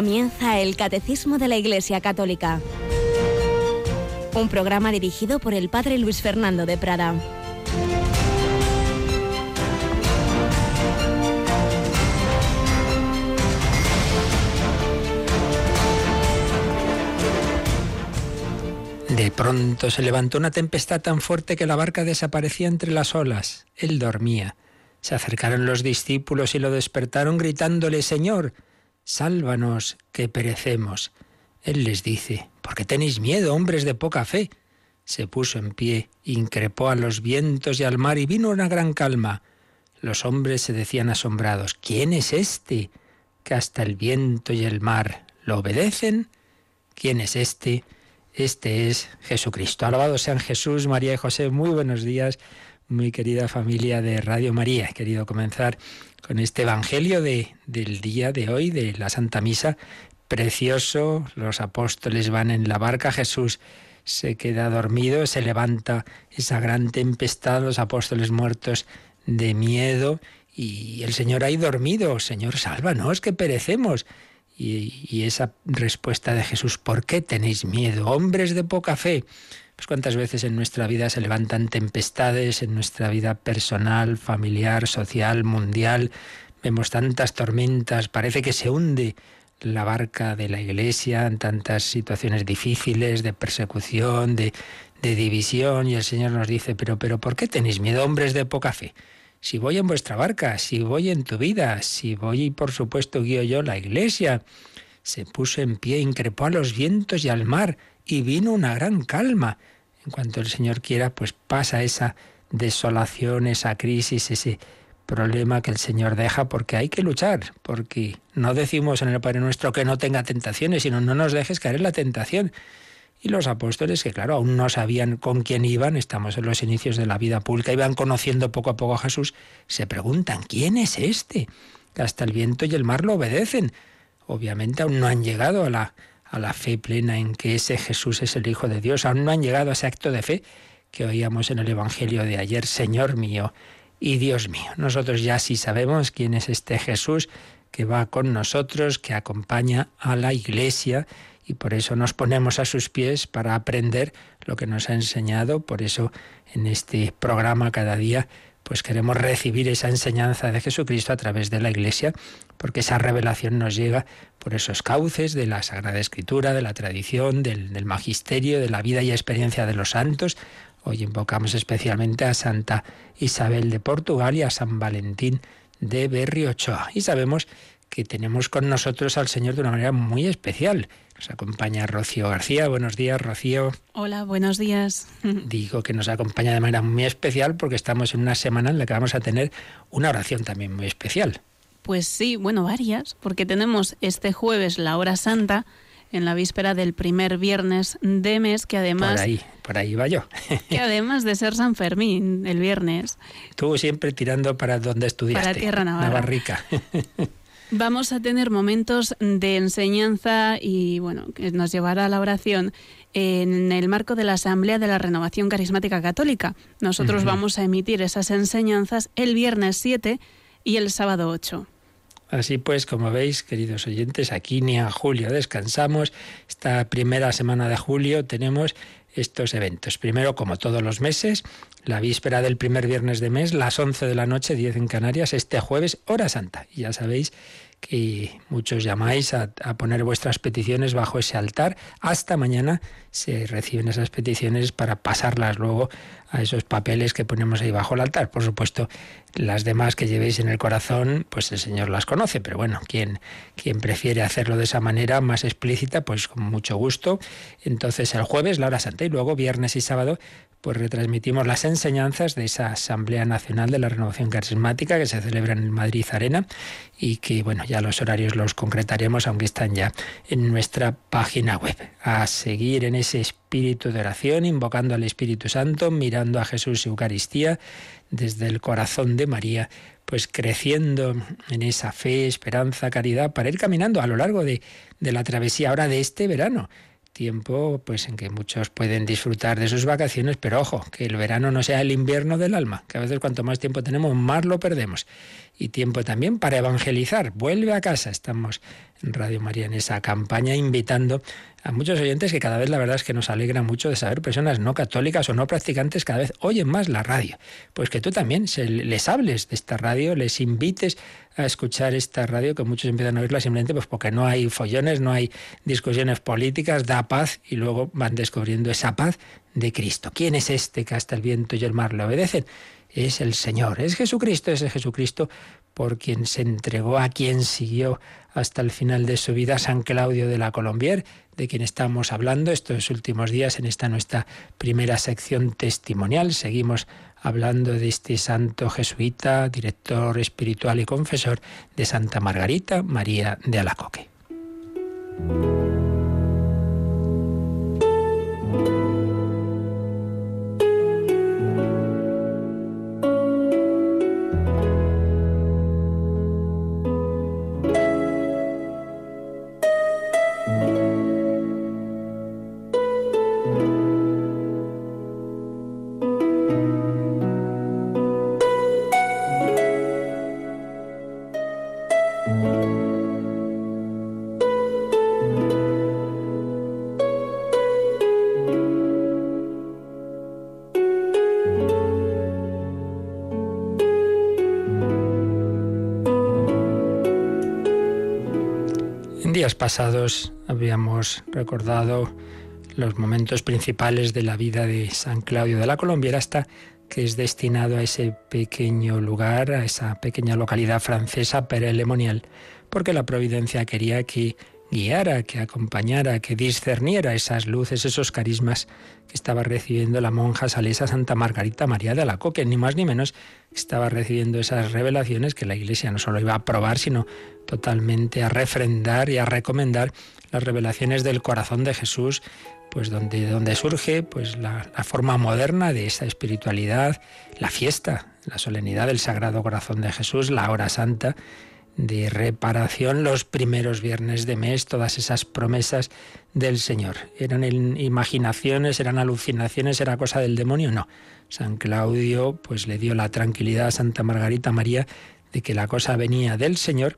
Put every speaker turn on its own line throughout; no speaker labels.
Comienza el Catecismo de la Iglesia Católica. Un programa dirigido por el Padre Luis Fernando de Prada.
De pronto se levantó una tempestad tan fuerte que la barca desaparecía entre las olas. Él dormía. Se acercaron los discípulos y lo despertaron gritándole, Señor, sálvanos, que perecemos. Él les dice, ¿por qué tenéis miedo, hombres de poca fe? Se puso en pie, increpó a los vientos y al mar y vino una gran calma. Los hombres se decían asombrados, ¿quién es este? Que hasta el viento y el mar lo obedecen. ¿Quién es este? Este es Jesucristo. Alabado sean Jesús, María y José. Muy buenos días, muy querida familia de Radio María. He querido comenzar con este Evangelio de, del día de hoy, de la Santa Misa. Precioso, los apóstoles van en la barca, Jesús se queda dormido, se levanta esa gran tempestad, los apóstoles muertos de miedo y el Señor ahí dormido, Señor, sálvanos, que perecemos. Y, y, esa respuesta de Jesús, ¿por qué tenéis miedo, hombres de poca fe? Pues cuántas veces en nuestra vida se levantan tempestades, en nuestra vida personal, familiar, social, mundial, vemos tantas tormentas, parece que se hunde la barca de la iglesia en tantas situaciones difíciles, de persecución, de, de división, y el Señor nos dice, pero, pero, ¿por qué tenéis miedo, hombres de poca fe? Si voy en vuestra barca, si voy en tu vida, si voy y por supuesto guío yo la iglesia. Se puso en pie, increpó a los vientos y al mar, y vino una gran calma. En cuanto el Señor quiera, pues pasa esa desolación, esa crisis, ese problema que el Señor deja, porque hay que luchar, porque no decimos en el Padre Nuestro que no tenga tentaciones, sino no nos dejes caer en la tentación. Y los apóstoles, que claro, aún no sabían con quién iban, estamos en los inicios de la vida pública, iban conociendo poco a poco a Jesús, se preguntan, ¿quién es este? Que hasta el viento y el mar lo obedecen. Obviamente aún no han llegado a la, a la fe plena en que ese Jesús es el Hijo de Dios, aún no han llegado a ese acto de fe que oíamos en el Evangelio de ayer, Señor mío y Dios mío. Nosotros ya sí sabemos quién es este Jesús que va con nosotros, que acompaña a la Iglesia y por eso nos ponemos a sus pies para aprender lo que nos ha enseñado. Por eso en este programa cada día pues queremos recibir esa enseñanza de Jesucristo a través de la Iglesia, porque esa revelación nos llega por esos cauces de la Sagrada Escritura, de la tradición, del, magisterio, de la vida y experiencia de los santos. Hoy invocamos especialmente a Santa Isabel de Portugal y a San Valentín de Berriochoa. Y sabemos que tenemos con nosotros al Señor de una manera muy especial. Nos acompaña Rocío García. Buenos días, Rocío.
Hola, buenos días.
Digo que nos acompaña de manera muy especial porque estamos en una semana en la que vamos a tener una oración también muy especial.
Pues sí, bueno, varias, porque tenemos este jueves la hora santa en la víspera del primer viernes de mes, que además...
Por ahí, por ahí va yo.
que además de ser San Fermín el viernes...
Tú siempre tirando para donde estudiaste.
Para Tierra Navarra.
Navarrica.
Vamos a tener momentos de enseñanza y bueno, que nos llevará a la oración en el marco de la Asamblea de la Renovación Carismática Católica. Nosotros uh -huh. vamos a emitir esas enseñanzas el viernes 7 y el sábado 8.
Así pues, como veis, queridos oyentes, aquí ni a julio descansamos. Esta primera semana de julio tenemos estos eventos. Primero, como todos los meses, la víspera del primer viernes de mes, las 11 de la noche, 10 en Canarias, este jueves, hora santa. Y ya sabéis que muchos llamáis a, a, poner vuestras peticiones bajo ese altar. Hasta mañana se reciben esas peticiones para pasarlas luego a esos papeles que ponemos ahí bajo el altar. Por supuesto, las demás que llevéis en el corazón, pues el Señor las conoce, pero bueno, quien, quien prefiere hacerlo de esa manera más explícita, pues con mucho gusto. Entonces el jueves, la hora santa, y luego viernes y sábado, pues retransmitimos las enseñanzas de esa Asamblea Nacional de la Renovación Carismática que se celebra en Madrid Arena y que, bueno, ya los horarios los concretaremos, aunque están ya en nuestra página web. A seguir en ese espíritu de oración, invocando al Espíritu Santo, mirando a Jesús Eucaristía desde el corazón de María, pues creciendo en esa fe, esperanza, caridad, para ir caminando a lo largo de, de la travesía ahora de este verano tiempo pues en que muchos pueden disfrutar de sus vacaciones, pero ojo, que el verano no sea el invierno del alma, que a veces cuanto más tiempo tenemos, más lo perdemos. y tiempo también para evangelizar. Vuelve a casa. Estamos en Radio María en esa campaña invitando a muchos oyentes que cada vez la verdad es que nos alegra mucho de saber personas no católicas o no practicantes cada vez oyen más la radio. Pues que tú también les hables de esta radio, les invites a escuchar esta radio que muchos empiezan a oírla simplemente pues porque no hay follones, no hay discusiones políticas, da paz y luego van descubriendo esa paz de Cristo. ¿Quién es este que hasta el viento y el mar le obedecen? Es el Señor, es Jesucristo, es el Jesucristo por quien se entregó, a quien siguió hasta el final de su vida San Claudio de la Colombier, de quien estamos hablando estos últimos días en esta nuestra primera sección testimonial. Seguimos hablando de este santo jesuita, director espiritual y confesor de Santa Margarita María de Alacoque. Pasados habíamos recordado los momentos principales de la vida de San Claudio de la Colombiera hasta que es destinado a ese pequeño lugar, a esa pequeña localidad francesa perelemonial, porque la providencia quería que guiara, que acompañara, que discerniera esas luces, esos carismas que estaba recibiendo la monja salesa Santa Margarita María de Alacoque, ni más ni menos estaba recibiendo esas revelaciones que la Iglesia no solo iba a aprobar, sino totalmente a refrendar y a recomendar las revelaciones del corazón de Jesús, pues donde, donde surge pues la, la forma moderna de esa espiritualidad, la fiesta, la solemnidad del Sagrado Corazón de Jesús, la hora santa, de reparación los primeros viernes de mes, todas esas promesas del Señor. ¿Eran imaginaciones, eran alucinaciones, era cosa del demonio? No. San Claudio pues le dio la tranquilidad a Santa Margarita María de que la cosa venía del Señor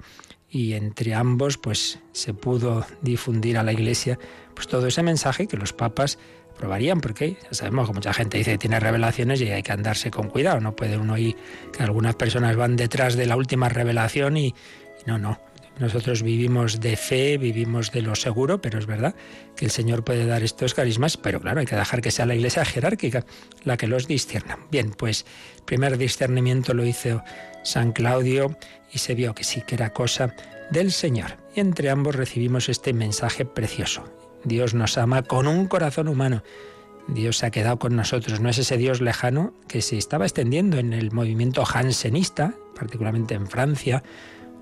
y entre ambos pues se pudo difundir a la Iglesia pues todo ese mensaje que los papas probarían, porque ya sabemos que mucha gente dice que tiene revelaciones y hay que andarse con cuidado. No puede uno ir que algunas personas van detrás de la última revelación y, no, no. Nosotros vivimos de fe, vivimos de lo seguro, pero es verdad que el Señor puede dar estos carismas, pero claro, hay que dejar que sea la iglesia jerárquica la que los discierna. Bien, pues el primer discernimiento lo hizo San Claudio y se vio que sí que era cosa del Señor. Y entre ambos recibimos este mensaje precioso. Dios nos ama con un corazón humano. Dios se ha quedado con nosotros, no es ese Dios lejano que se estaba extendiendo en el movimiento jansenista, particularmente en Francia,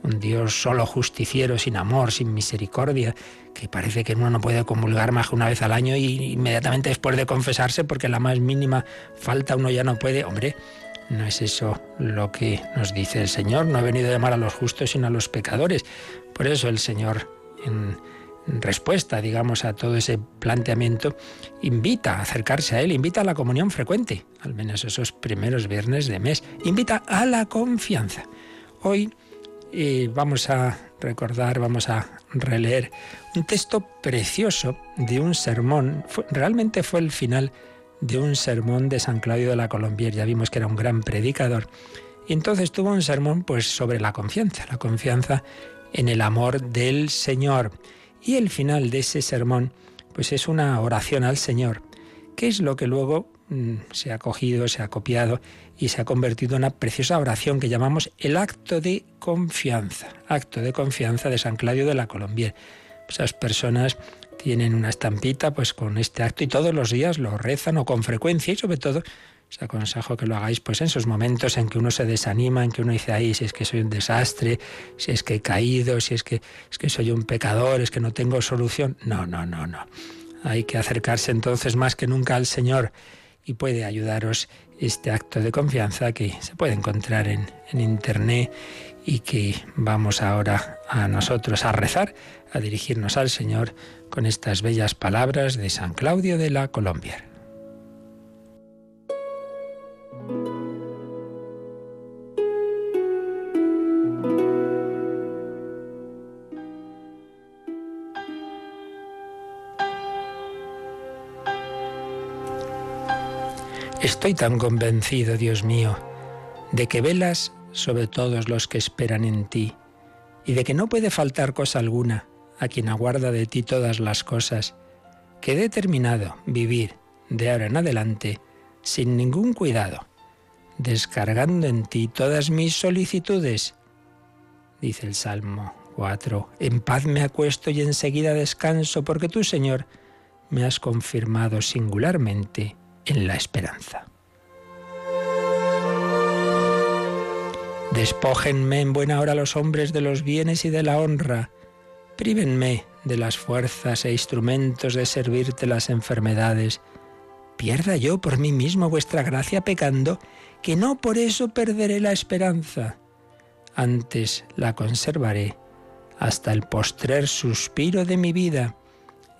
un Dios solo justiciero, sin amor, sin misericordia, que parece que uno no puede comulgar más que una vez al año y inmediatamente después de confesarse, porque la más mínima falta uno ya no puede. Hombre, no es eso lo que nos dice el Señor, no ha venido a llamar a los justos sino a los pecadores. Por eso el Señor en respuesta, digamos, a todo ese planteamiento, invita a acercarse a Él, invita a la comunión frecuente, al menos esos primeros viernes de mes, invita a la confianza. Hoy eh, vamos a recordar, vamos a releer un texto precioso de un sermón, realmente fue el final de un sermón de San Claudio de la Colombier, ya vimos que era un gran predicador, y entonces tuvo un sermón pues sobre la confianza, la confianza en el amor del Señor. Y el final de ese sermón, pues es una oración al Señor, que es lo que luego mm, se ha cogido, se ha copiado y se ha convertido en una preciosa oración que llamamos el acto de confianza, acto de confianza de San Claudio de la Colombier. Esas personas tienen una estampita pues con este acto y todos los días lo rezan o con frecuencia y sobre todo os aconsejo que lo hagáis pues en esos momentos en que uno se desanima, en que uno dice, ahí si es que soy un desastre, si es que he caído, si es que, es que soy un pecador, es que no tengo solución. No, no, no, no. Hay que acercarse entonces más que nunca al Señor y puede ayudaros este acto de confianza que se puede encontrar en, en internet y que vamos ahora a nosotros a rezar, a dirigirnos al Señor con estas bellas palabras de San Claudio de la Colombia. Estoy tan convencido, Dios mío, de que velas sobre todos los que esperan en ti, y de que no puede faltar cosa alguna a quien aguarda de ti todas las cosas, que he determinado vivir de ahora en adelante sin ningún cuidado, descargando en ti todas mis solicitudes. Dice el Salmo 4, en paz me acuesto y enseguida descanso, porque tú, Señor, me has confirmado singularmente en la esperanza. Despójenme en buena hora los hombres de los bienes y de la honra. Prívenme de las fuerzas e instrumentos de servirte las enfermedades. Pierda yo por mí mismo vuestra gracia pecando, que no por eso perderé la esperanza. Antes la conservaré hasta el postrer suspiro de mi vida,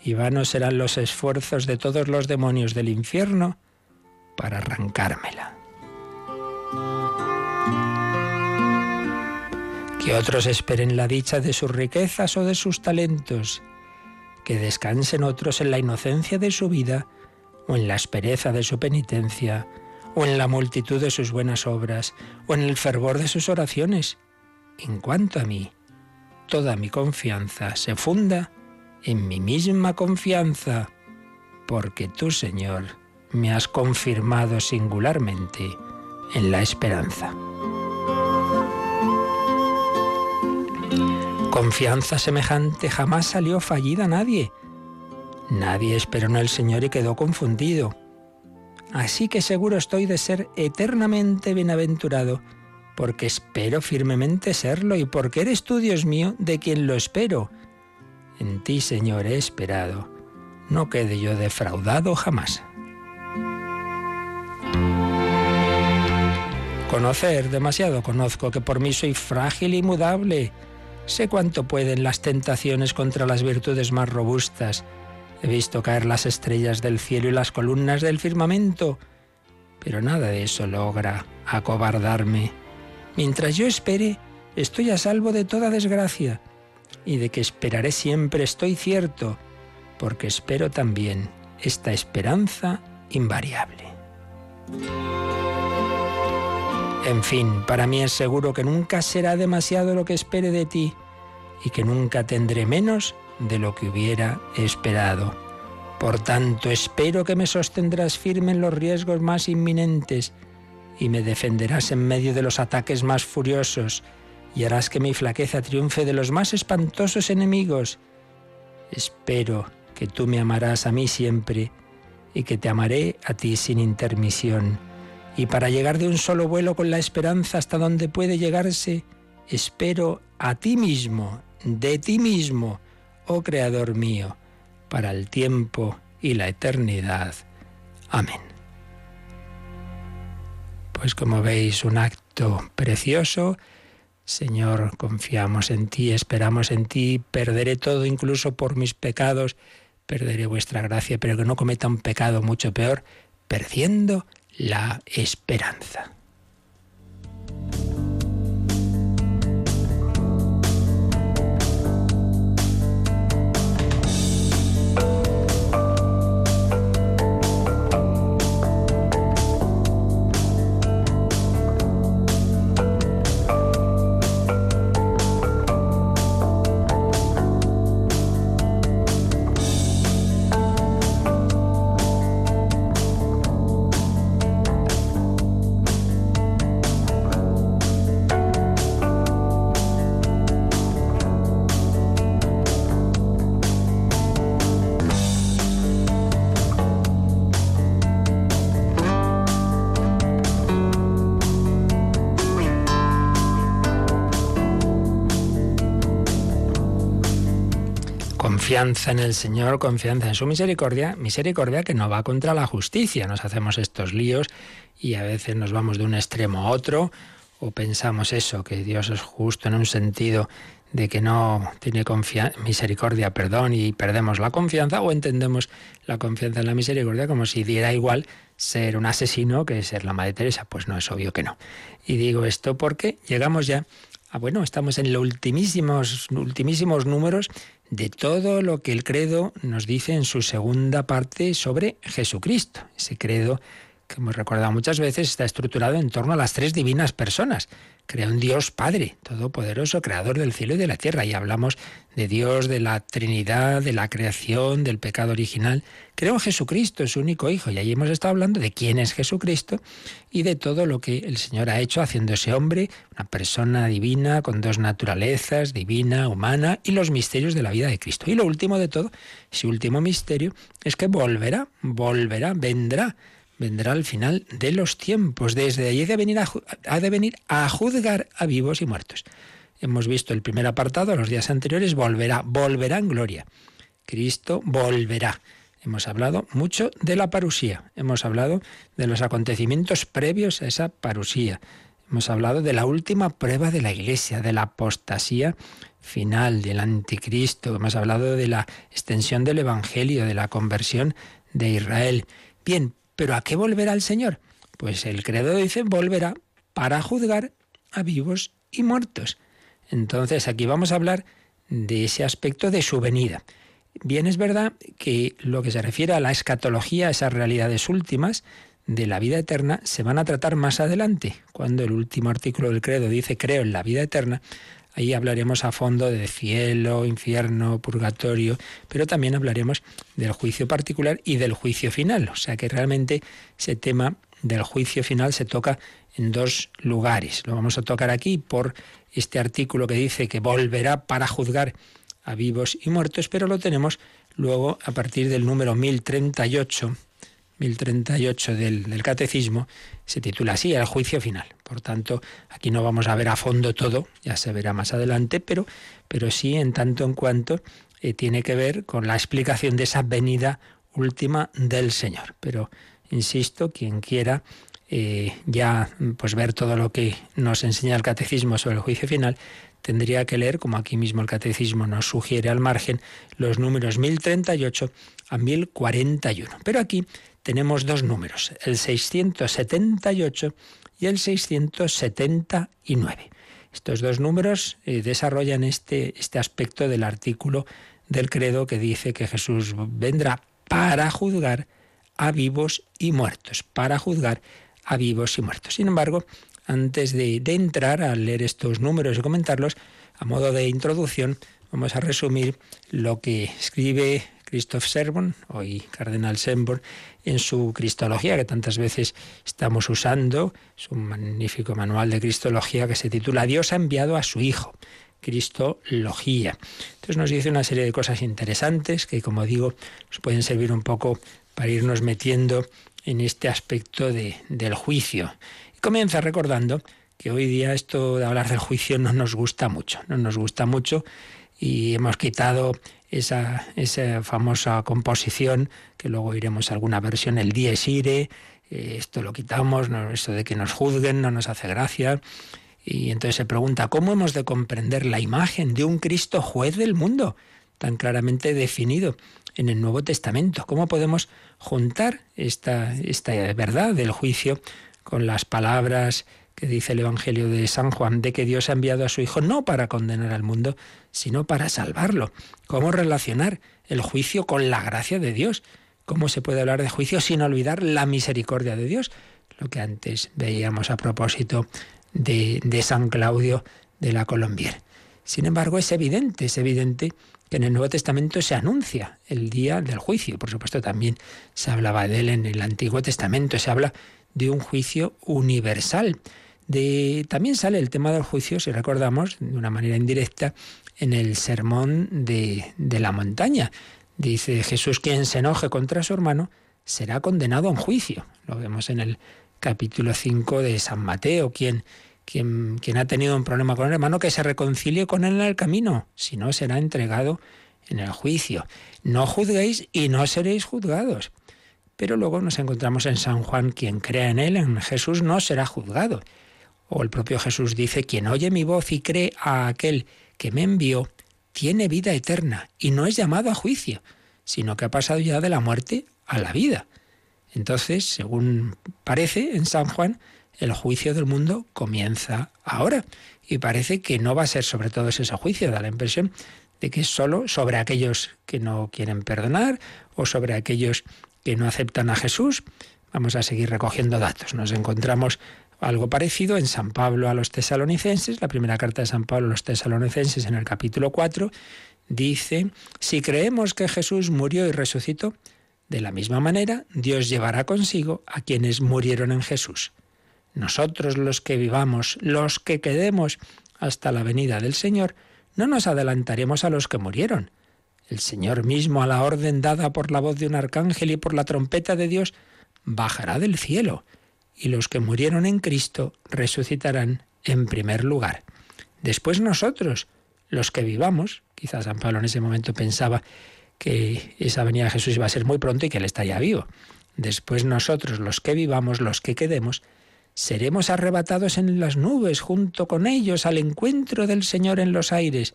y vanos serán los esfuerzos de todos los demonios del infierno para arrancármela. que otros esperen la dicha de sus riquezas o de sus talentos, que descansen otros en la inocencia de su vida o en la aspereza de su penitencia, o en la multitud de sus buenas obras, o en el fervor de sus oraciones. En cuanto a mí, toda mi confianza se funda en mi misma confianza, porque tú, Señor, me has confirmado singularmente en la esperanza. Confianza semejante jamás salió fallida a nadie. Nadie esperó en el Señor y quedó confundido. Así que seguro estoy de ser eternamente bienaventurado, porque espero firmemente serlo y porque eres tú, Dios mío, de quien lo espero. En ti, Señor, he esperado. No quede yo defraudado jamás. Conocer, demasiado conozco que por mí soy frágil y mudable Sé cuánto pueden las tentaciones contra las virtudes más robustas. He visto caer las estrellas del cielo y las columnas del firmamento, pero nada de eso logra acobardarme. Mientras yo espere, estoy a salvo de toda desgracia, y de que esperaré siempre estoy cierto, porque espero también esta esperanza invariable. En fin, para mí es seguro que nunca será demasiado lo que espere de ti y que nunca tendré menos de lo que hubiera esperado. Por tanto, espero que me sostendrás firme en los riesgos más inminentes y me defenderás en medio de los ataques más furiosos y harás que mi flaqueza triunfe de los más espantosos enemigos. Espero que tú me amarás a mí siempre y que te amaré a ti sin intermisión y para llegar de un solo vuelo con la esperanza hasta donde puede llegarse, espero a ti mismo, de ti mismo, oh Creador mío, para el tiempo y la eternidad. Amén. Pues como veis, un acto precioso. Señor, confiamos en ti, esperamos en ti, perderé todo incluso por mis pecados, perderé vuestra gracia, pero que no cometa un pecado mucho peor, perdiendo la esperanza. Confianza en el Señor, confianza en su misericordia, misericordia que no va contra la justicia. Nos hacemos estos líos y a veces nos vamos de un extremo a otro o pensamos eso, que Dios es justo en un sentido de que no tiene misericordia, perdón, y perdemos la confianza, o entendemos la confianza en la misericordia como si diera igual ser un asesino que ser la Madre Teresa. Pues no, es obvio que no. Y digo esto porque llegamos ya a, bueno, estamos en los ultimísimos, ultimísimos números de todo lo que el credo nos dice en su segunda parte sobre Jesucristo. Ese credo que hemos recordado muchas veces, está estructurado en torno a las tres divinas personas. Crea un Dios Padre, todopoderoso, creador del cielo y de la tierra. Y hablamos de Dios, de la Trinidad, de la creación, del pecado original. Creó en Jesucristo, su único Hijo. Y ahí hemos estado hablando de quién es Jesucristo y de todo lo que el Señor ha hecho haciéndose hombre, una persona divina, con dos naturalezas, divina, humana, y los misterios de la vida de Cristo. Y lo último de todo, ese último misterio, es que volverá, volverá, vendrá vendrá al final de los tiempos. Desde allí de venir ha de venir a juzgar a vivos y muertos. Hemos visto el primer apartado, los días anteriores, volverá, volverá en gloria. Cristo volverá. Hemos hablado mucho de la parusía, hemos hablado de los acontecimientos previos a esa parusía, hemos hablado de la última prueba de la Iglesia, de la apostasía final, del anticristo, hemos hablado de la extensión del Evangelio, de la conversión de Israel. Bien, ¿Pero a qué volverá el Señor? Pues el credo dice volverá para juzgar a vivos y muertos. Entonces aquí vamos a hablar de ese aspecto de su venida. Bien es verdad que lo que se refiere a la escatología, esas realidades últimas de la vida eterna, se van a tratar más adelante. Cuando el último artículo del credo dice creo en la vida eterna, Ahí hablaremos a fondo de cielo, infierno, purgatorio, pero también hablaremos del juicio particular y del juicio final. O sea que realmente ese tema del juicio final se toca en dos lugares. Lo vamos a tocar aquí por este artículo que dice que volverá para juzgar a vivos y muertos, pero lo tenemos luego a partir del número 1038 1038 del, del, Catecismo, se titula así, el juicio final. Por tanto, aquí no vamos a ver a fondo todo, ya se verá más adelante, pero, pero sí en tanto en cuanto eh, tiene que ver con la explicación de esa venida última del Señor. Pero, insisto, quien quiera eh, ya pues ver todo lo que nos enseña el Catecismo sobre el juicio final, tendría que leer, como aquí mismo el Catecismo nos sugiere al margen, los números 1038 a 1041. Pero aquí tenemos dos números, el 678 y el 679. Estos dos números eh, desarrollan este, este aspecto del artículo del credo que dice que Jesús vendrá para juzgar a vivos y muertos, para juzgar a vivos y muertos. Sin embargo, antes de, de entrar a leer estos números y comentarlos, a modo de introducción, vamos a resumir lo que escribe Christoph Servon, hoy Cardenal Sembor, en su Cristología, que tantas veces estamos usando. Es un magnífico manual de Cristología que se titula Dios ha enviado a su Hijo. Cristología. Entonces nos dice una serie de cosas interesantes que, como digo, nos pueden servir un poco para irnos metiendo en este aspecto de, del juicio. Y comienza recordando que hoy día esto de hablar del juicio no nos gusta mucho, no nos gusta mucho y hemos quitado esa, esa famosa composición, que luego iremos a alguna versión, el dies ire, eh, esto lo quitamos, no, esto de que nos juzguen no nos hace gracia. Y entonces se pregunta, ¿cómo hemos de comprender la imagen de un Cristo juez del mundo, tan claramente definido en el Nuevo Testamento? ¿Cómo podemos juntar esta, esta verdad del juicio con las palabras que dice el Evangelio de San Juan, de que Dios ha enviado a su Hijo no para condenar al mundo, sino para salvarlo. ¿Cómo relacionar el juicio con la gracia de Dios? ¿Cómo se puede hablar de juicio sin olvidar la misericordia de Dios? Lo que antes veíamos a propósito de, de San Claudio de la Colombier. Sin embargo, es evidente, es evidente que en el Nuevo Testamento se anuncia el día del juicio. Por supuesto, también se hablaba de él en el Antiguo Testamento, se habla de un juicio universal también sale el tema del juicio, si recordamos, de una manera indirecta, en el sermón de, de la montaña. Dice Jesús, quien se enoje contra su hermano será condenado en juicio. Lo vemos en el capítulo 5 de San Mateo. Quien, quien, quien ha tenido un problema con el hermano, que se reconcilie con él en el camino, si no será entregado en el juicio. No juzguéis y no seréis juzgados. Pero luego nos encontramos en San Juan, quien crea en él, en Jesús, no será juzgado. O el propio Jesús dice, quien oye mi voz y cree a aquel que me envió, tiene vida eterna y no es llamado a juicio, sino que ha pasado ya de la muerte a la vida. Entonces, según parece en San Juan, el juicio del mundo comienza ahora. Y parece que no va a ser sobre todo ese juicio, da la impresión de que es solo sobre aquellos que no quieren perdonar o sobre aquellos que no aceptan a Jesús. Vamos a seguir recogiendo datos. Nos encontramos algo parecido en San Pablo a los tesalonicenses, la primera carta de San Pablo a los tesalonicenses en el capítulo 4, dice, si creemos que Jesús murió y resucitó, de la misma manera Dios llevará consigo a quienes murieron en Jesús. Nosotros los que vivamos, los que quedemos hasta la venida del Señor, no nos adelantaremos a los que murieron. El Señor mismo, a la orden dada por la voz de un arcángel y por la trompeta de Dios, bajará del cielo, y los que murieron en Cristo resucitarán en primer lugar. Después nosotros, los que vivamos, quizás San Pablo en ese momento pensaba que esa venida de Jesús iba a ser muy pronto y que él estaría vivo. Después nosotros, los que vivamos, los que quedemos, seremos arrebatados en las nubes junto con ellos al encuentro del Señor en los aires,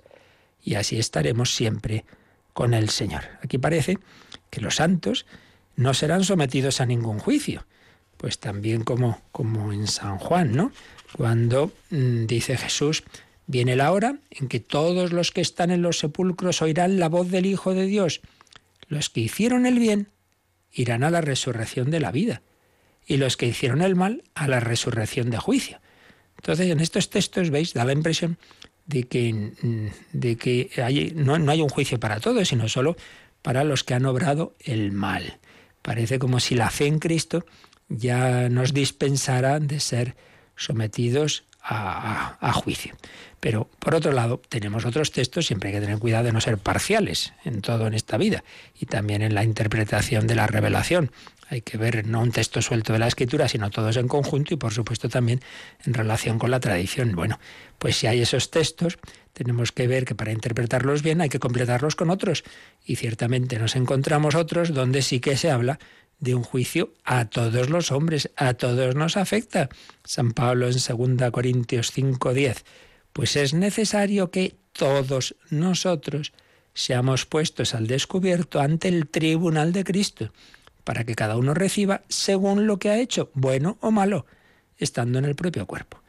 y así estaremos siempre con el Señor. Aquí parece que los santos no serán sometidos a ningún juicio, pues también como, como en San Juan, ¿no? Cuando mm, dice Jesús, viene la hora en que todos los que están en los sepulcros oirán la voz del Hijo de Dios. Los que hicieron el bien irán a la resurrección de la vida y los que hicieron el mal a la resurrección de juicio. Entonces, en estos textos, veis, da la impresión de que, mm, de que hay, no, no hay un juicio para todos, sino solo para los que han obrado el mal. Parece como si la fe en Cristo ya nos dispensara de ser sometidos a, a, juicio. Pero por otro lado, tenemos otros textos, siempre hay que tener cuidado de no ser parciales en todo en esta vida y también en la interpretación de la revelación. Hay que ver no un texto suelto de la escritura, sino todos en conjunto y por supuesto también en relación con la tradición. Bueno, pues si hay esos textos, tenemos que ver que para interpretarlos bien hay que completarlos con otros. Y ciertamente nos encontramos otros donde sí que se habla de un juicio a todos los hombres, a todos nos afecta. San Pablo en 2 Corintios 5:10, pues es necesario que todos nosotros seamos puestos al descubierto ante el tribunal de Cristo para que cada uno reciba según lo que ha hecho, bueno o malo, estando en el propio cuerpo.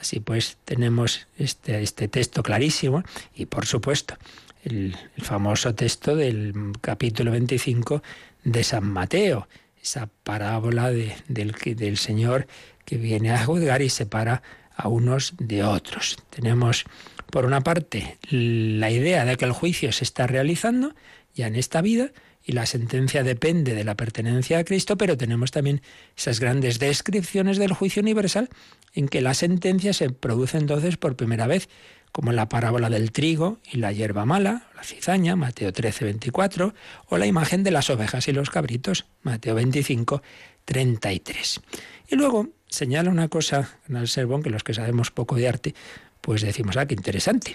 Así pues, tenemos este, este texto clarísimo y, por supuesto, el, famoso texto del capítulo 25 de San Mateo, esa parábola del, del Señor que viene a juzgar y separa a unos de otros. Tenemos, por una parte, la idea de que el juicio se está realizando ya en esta vida, y la sentencia depende de la pertenencia a Cristo, pero tenemos también esas grandes descripciones del juicio universal en que la sentencia se produce entonces por primera vez, como la parábola del trigo y la hierba mala, la cizaña, Mateo 13, 24, o la imagen de las ovejas y los cabritos, Mateo 25, 33. Y luego señala una cosa en el sermón que los que sabemos poco de arte, pues decimos, ah, qué interesante.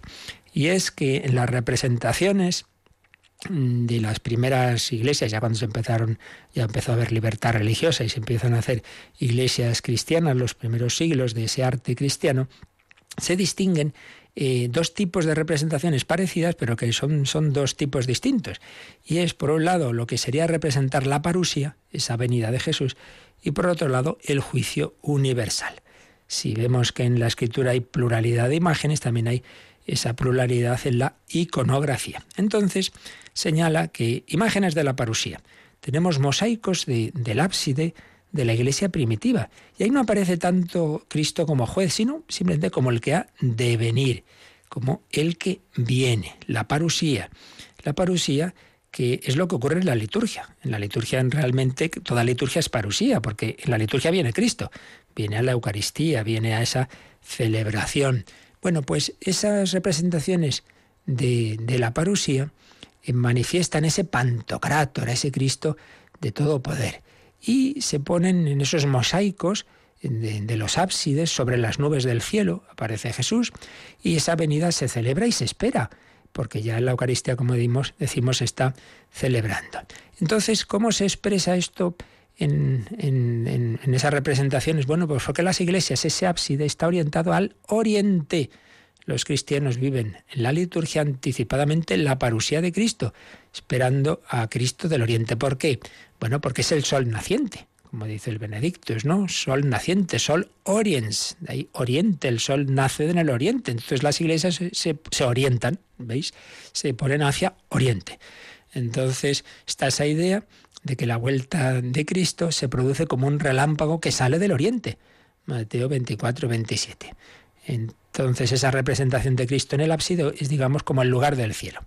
Y es que en las representaciones Mm, de las primeras iglesias, ya cuando se empezaron, ya empezó a haber libertad religiosa y se empiezan a hacer iglesias cristianas, los primeros siglos de ese arte cristiano, se distinguen eh, dos tipos de representaciones parecidas, pero que son, son dos tipos distintos. Y es, por un lado, lo que sería representar la parusia, esa venida de Jesús, y por otro lado, el juicio universal. Si vemos que en la escritura hay pluralidad de imágenes, también hay esa pluralidad en la iconografía. Entonces, señala que imágenes de la parusía. Tenemos mosaicos del ábside de la iglesia primitiva. Y ahí no aparece tanto Cristo como juez, sino simplemente como el que ha de venir, como el que viene, la parusía. La parusía que es lo que ocurre en la liturgia. En la liturgia realmente toda liturgia es parusía, porque en la liturgia viene Cristo, viene a la Eucaristía, viene a esa celebración. Bueno, pues esas representaciones de, de la parusía manifiestan ese pantocrátor, ese Cristo de todo poder. Y se ponen en esos mosaicos de, los ábsides sobre las nubes del cielo, aparece Jesús, y esa venida se celebra y se espera, porque ya en la Eucaristía, como decimos, decimos está celebrando. Entonces, ¿cómo se expresa esto en, en, esas representaciones? Bueno, pues porque las iglesias, ese ábside está orientado al oriente los cristianos viven en la liturgia anticipadamente la parusía de Cristo, esperando a Cristo del Oriente. ¿Por qué? Bueno, porque es el sol naciente, como dice el Benedictus, ¿no? Sol naciente, sol oriens, de ahí oriente, el sol nace en el oriente. Entonces las iglesias se, se orientan, ¿veis? Se ponen hacia oriente. Entonces está esa idea de que la vuelta de Cristo se produce como un relámpago que sale del oriente. Mateo 24, 27. Entonces esa representación de Cristo en el ábside es, digamos, como el lugar del cielo.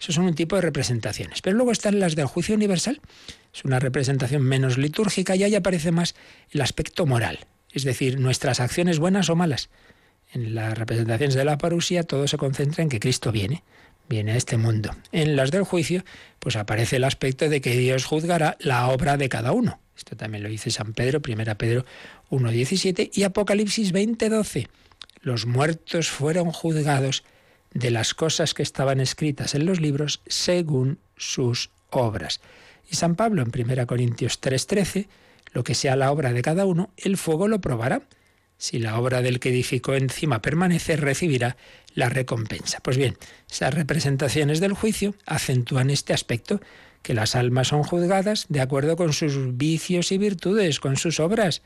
Esos son un tipo de representaciones. Pero luego están las del juicio universal. Es una representación menos litúrgica y ahí aparece más el aspecto moral, es decir, nuestras acciones buenas o malas. En las representaciones de la parusía todo se concentra en que Cristo viene, viene a este mundo. En las del juicio, pues aparece el aspecto de que Dios juzgará la obra de cada uno. Esto también lo dice San Pedro, 1 Pedro 1.17 y Apocalipsis 20.12. Los muertos fueron juzgados de las cosas que estaban escritas en los libros según sus obras. Y San Pablo en 1 Corintios 3:13, lo que sea la obra de cada uno, el fuego lo probará. Si la obra del que edificó encima permanece, recibirá la recompensa. Pues bien, esas representaciones del juicio acentúan este aspecto, que las almas son juzgadas de acuerdo con sus vicios y virtudes, con sus obras.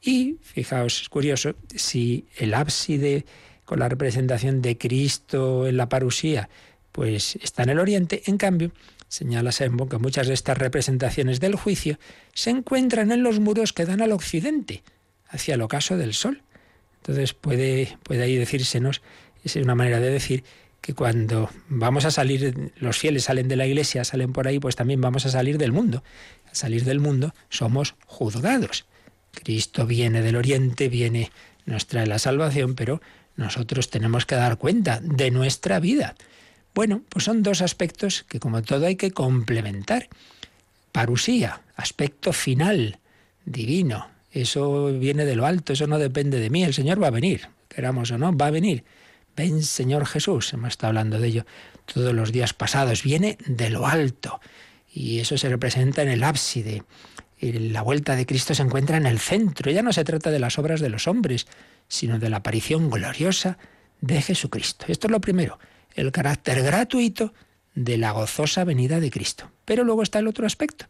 Y, fijaos, es curioso, si el ábside con la representación de Cristo en la parusía, pues está en el oriente. En cambio, señala Sembo que muchas de estas representaciones del juicio se encuentran en los muros que dan al occidente, hacia el ocaso del sol. Entonces puede, puede ahí decírsenos, es una manera de decir que cuando vamos a salir, los fieles salen de la iglesia, salen por ahí, pues también vamos a salir del mundo. Al salir del mundo somos juzgados. Cristo viene del oriente, viene, nos trae la salvación, pero nosotros tenemos que dar cuenta de nuestra vida. Bueno, pues son dos aspectos que como todo hay que complementar. Parusía, aspecto final, divino. Eso viene de lo alto, eso no depende de mí. El Señor va a venir, queramos o no, va a venir. Ven, Señor Jesús, hemos estado hablando de ello todos los días pasados, viene de lo alto. Y eso se representa en el ábside. La vuelta de Cristo se encuentra en el centro. Ya no se trata de las obras de los hombres, sino de la aparición gloriosa de Jesucristo. Esto es lo primero, el carácter gratuito de la gozosa venida de Cristo. Pero luego está el otro aspecto,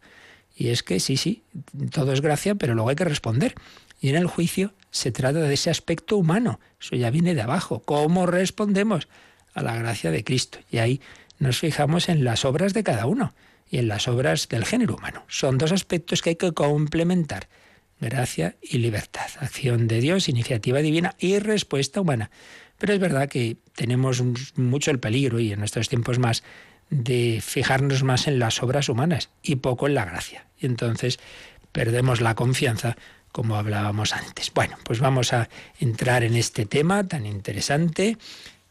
y es que sí, sí, todo es gracia, pero luego hay que responder. Y en el juicio se trata de ese aspecto humano, eso ya viene de abajo, cómo respondemos a la gracia de Cristo. Y ahí nos fijamos en las obras de cada uno y en las obras del género humano. Son dos aspectos que hay que complementar gracia y libertad. Acción de Dios, iniciativa divina y respuesta humana. Pero es verdad que tenemos mucho el peligro, y en nuestros tiempos más, de fijarnos más en las obras humanas y poco en la gracia. Y entonces perdemos la confianza como hablábamos antes. Bueno, pues vamos a entrar en este tema tan interesante,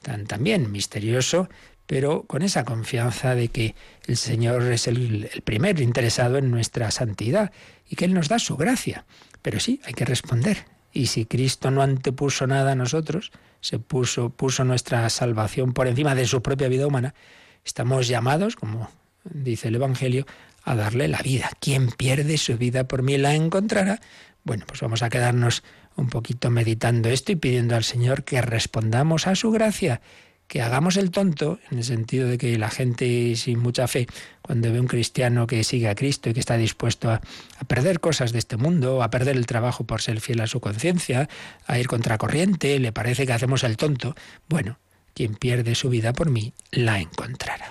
tan también misterioso, pero con esa confianza de que el Señor es el, primer interesado en nuestra santidad y que Él nos da su gracia. Pero sí, hay que responder. Y si Cristo no antepuso nada a nosotros, se puso, puso nuestra salvación por encima de su propia vida humana, estamos llamados, como dice el Evangelio, a darle la vida. Quien pierde su vida por mí la encontrará. Bueno, pues vamos a quedarnos un poquito meditando esto y pidiendo al Señor que respondamos a su gracia que hagamos el tonto, en el sentido de que la gente sin mucha fe, cuando ve un cristiano que sigue a Cristo y que está dispuesto a, perder cosas de este mundo, a perder el trabajo por ser fiel a su conciencia, a ir contracorriente, le parece que hacemos el tonto, bueno, quien pierde su vida por mí, la encontrará.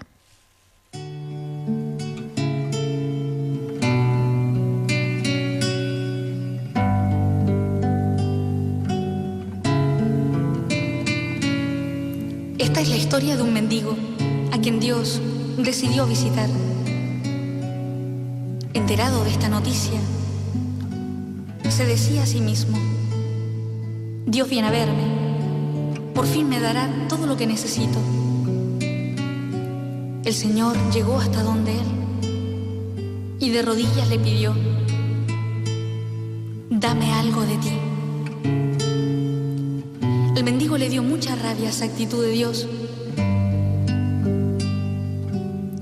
Esta es la historia de un mendigo a quien Dios decidió visitar. Enterado de esta noticia, se decía a sí mismo, Dios viene a verme, por fin me dará todo lo que necesito. El Señor llegó hasta donde él y de rodillas le pidió, dame algo de ti. El mendigo le dio mucha rabia a esa actitud de Dios.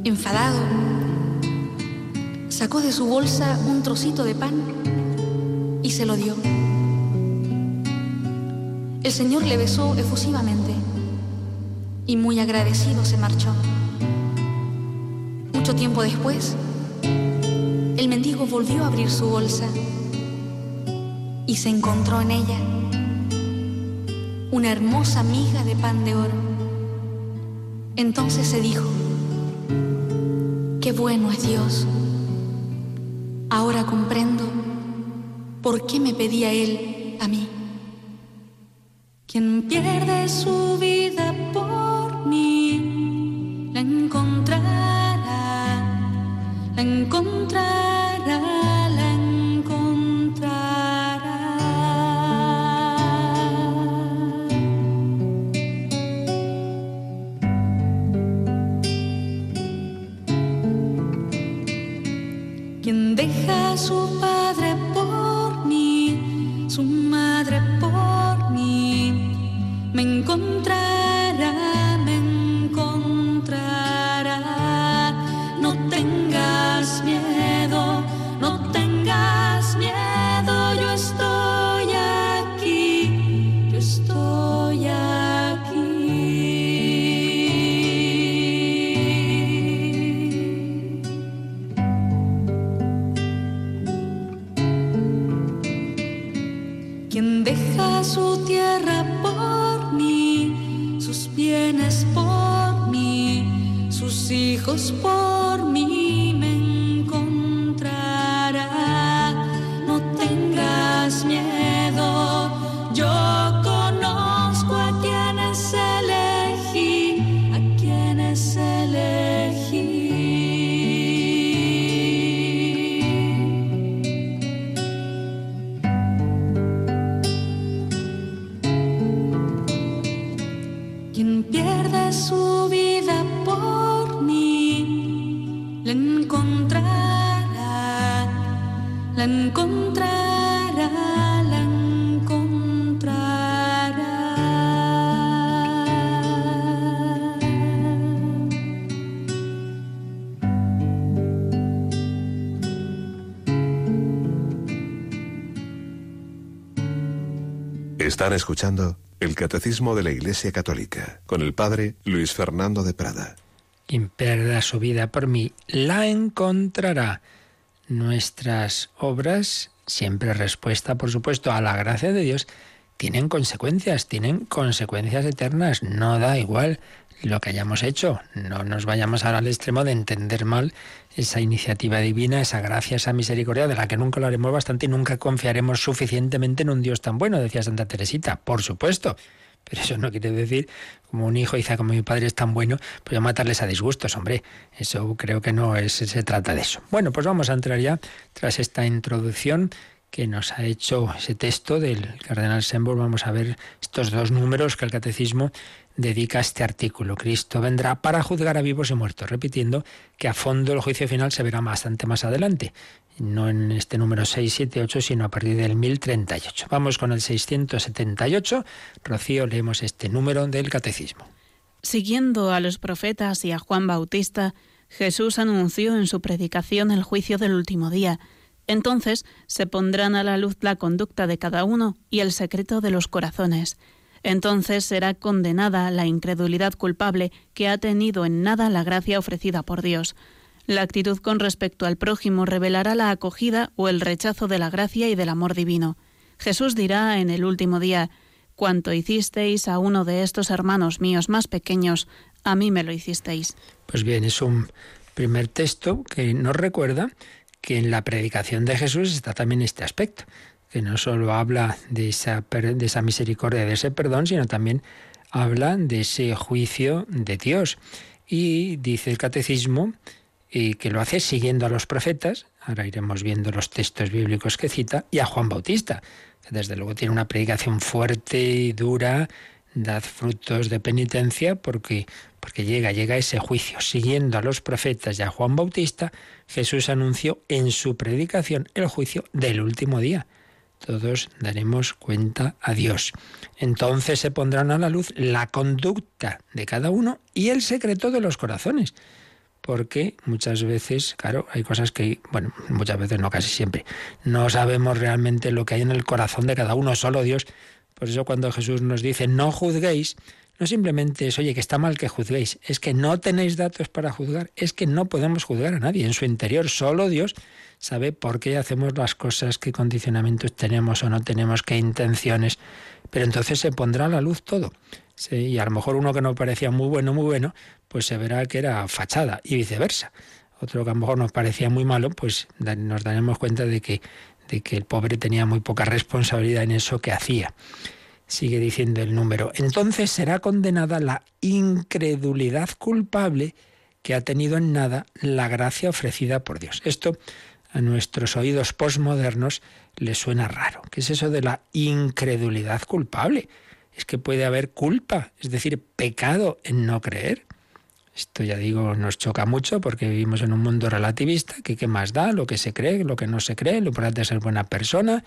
Enfadado, sacó de su bolsa un trocito de pan y se lo dio. El Señor le besó efusivamente y muy agradecido se marchó. Mucho tiempo después, el mendigo volvió a abrir su bolsa y se encontró en ella una hermosa miga de pan de oro. Entonces se dijo, qué bueno es Dios, Ahora comprendo por qué me pedía él a mí. Quien pierde su vida Quien deja su tierra por mí, sus bienes por mí, sus hijos por mí,
Están escuchando el Catecismo de la Iglesia Católica con el Padre Luis Fernando de Prada.
Quien pierda su vida por mí, la encontrará. Nuestras obras, siempre respuesta, por supuesto, a la gracia de Dios, tienen consecuencias, tienen consecuencias eternas. No da igual lo que hayamos hecho. No nos vayamos ahora al extremo de entender mal esa iniciativa divina, esa gracia, esa misericordia, de la que nunca lo haremos bastante y nunca confiaremos suficientemente en un Dios tan bueno, decía Santa Teresita, por supuesto. Pero eso no quiere decir, como un hijo dice, como mi padre es tan bueno, pues yo matarles a disgustos, hombre. Eso creo que no es, se trata de eso. Bueno, pues vamos a entrar ya, tras esta introducción que nos ha hecho ese texto del cardenal Sembor, vamos a ver estos dos números que el catecismo dedica este artículo. Cristo vendrá para juzgar a vivos y muertos, repitiendo que a fondo el juicio final se verá bastante más adelante, no en este número 6, 7, 8, sino a partir del 1038. Vamos con el 678. Rocío, leemos este número del catecismo.
Siguiendo a los profetas y a Juan Bautista, Jesús anunció en su predicación el juicio del último día. Entonces se pondrán a la luz la conducta de cada uno y el secreto de los corazones. Entonces será condenada la incredulidad culpable que ha tenido en nada la gracia ofrecida por Dios. La actitud con respecto al prójimo revelará la acogida o el rechazo de la gracia y del amor divino. Jesús dirá en el último día, Cuanto hicisteis a uno de estos hermanos míos más pequeños, a mí me lo hicisteis.
Pues bien, es un primer texto que nos recuerda que en la predicación de Jesús está también este aspecto, no solo habla de esa, misericordia, de ese perdón, sino también habla de ese juicio de Dios. Y dice el catecismo y que lo hace siguiendo a los profetas, ahora iremos viendo los textos bíblicos que cita, y a Juan Bautista, que desde luego tiene una predicación fuerte y dura, dad frutos de penitencia, porque, porque llega, llega ese juicio. Siguiendo a los profetas y a Juan Bautista, Jesús anunció en su predicación el juicio del último día. Todos daremos cuenta a Dios. Entonces se pondrán a la luz la conducta de cada uno y el secreto de los corazones porque muchas veces, claro, hay cosas que, bueno, muchas veces no, casi siempre, no sabemos realmente lo que hay en el corazón de cada uno, solo Dios. Por eso cuando Jesús nos dice, no juzguéis, no simplemente es, oye, que está mal que juzguéis, es que no tenéis datos para juzgar, es que no podemos juzgar a nadie en su interior, solo Dios sabe por qué hacemos las cosas, qué condicionamientos tenemos o no tenemos, qué intenciones, pero entonces se pondrá a la luz todo. Sí, y a lo mejor uno que no parecía muy bueno, muy bueno, pues se verá que era fachada y viceversa. otro que a lo mejor nos parecía muy malo, pues nos daremos cuenta de que, de que el pobre tenía muy poca responsabilidad en eso que hacía. Sigue diciendo el número. Entonces será condenada la incredulidad culpable que ha tenido en nada la gracia ofrecida por Dios. Esto a nuestros oídos postmodernos les suena raro. ¿Qué es eso de la incredulidad culpable? Es que puede haber culpa, es decir, pecado en no creer. Esto ya digo, nos choca mucho porque vivimos en un mundo relativista, que qué más da, lo que se cree, lo que no se cree, lo importante es ser buena persona,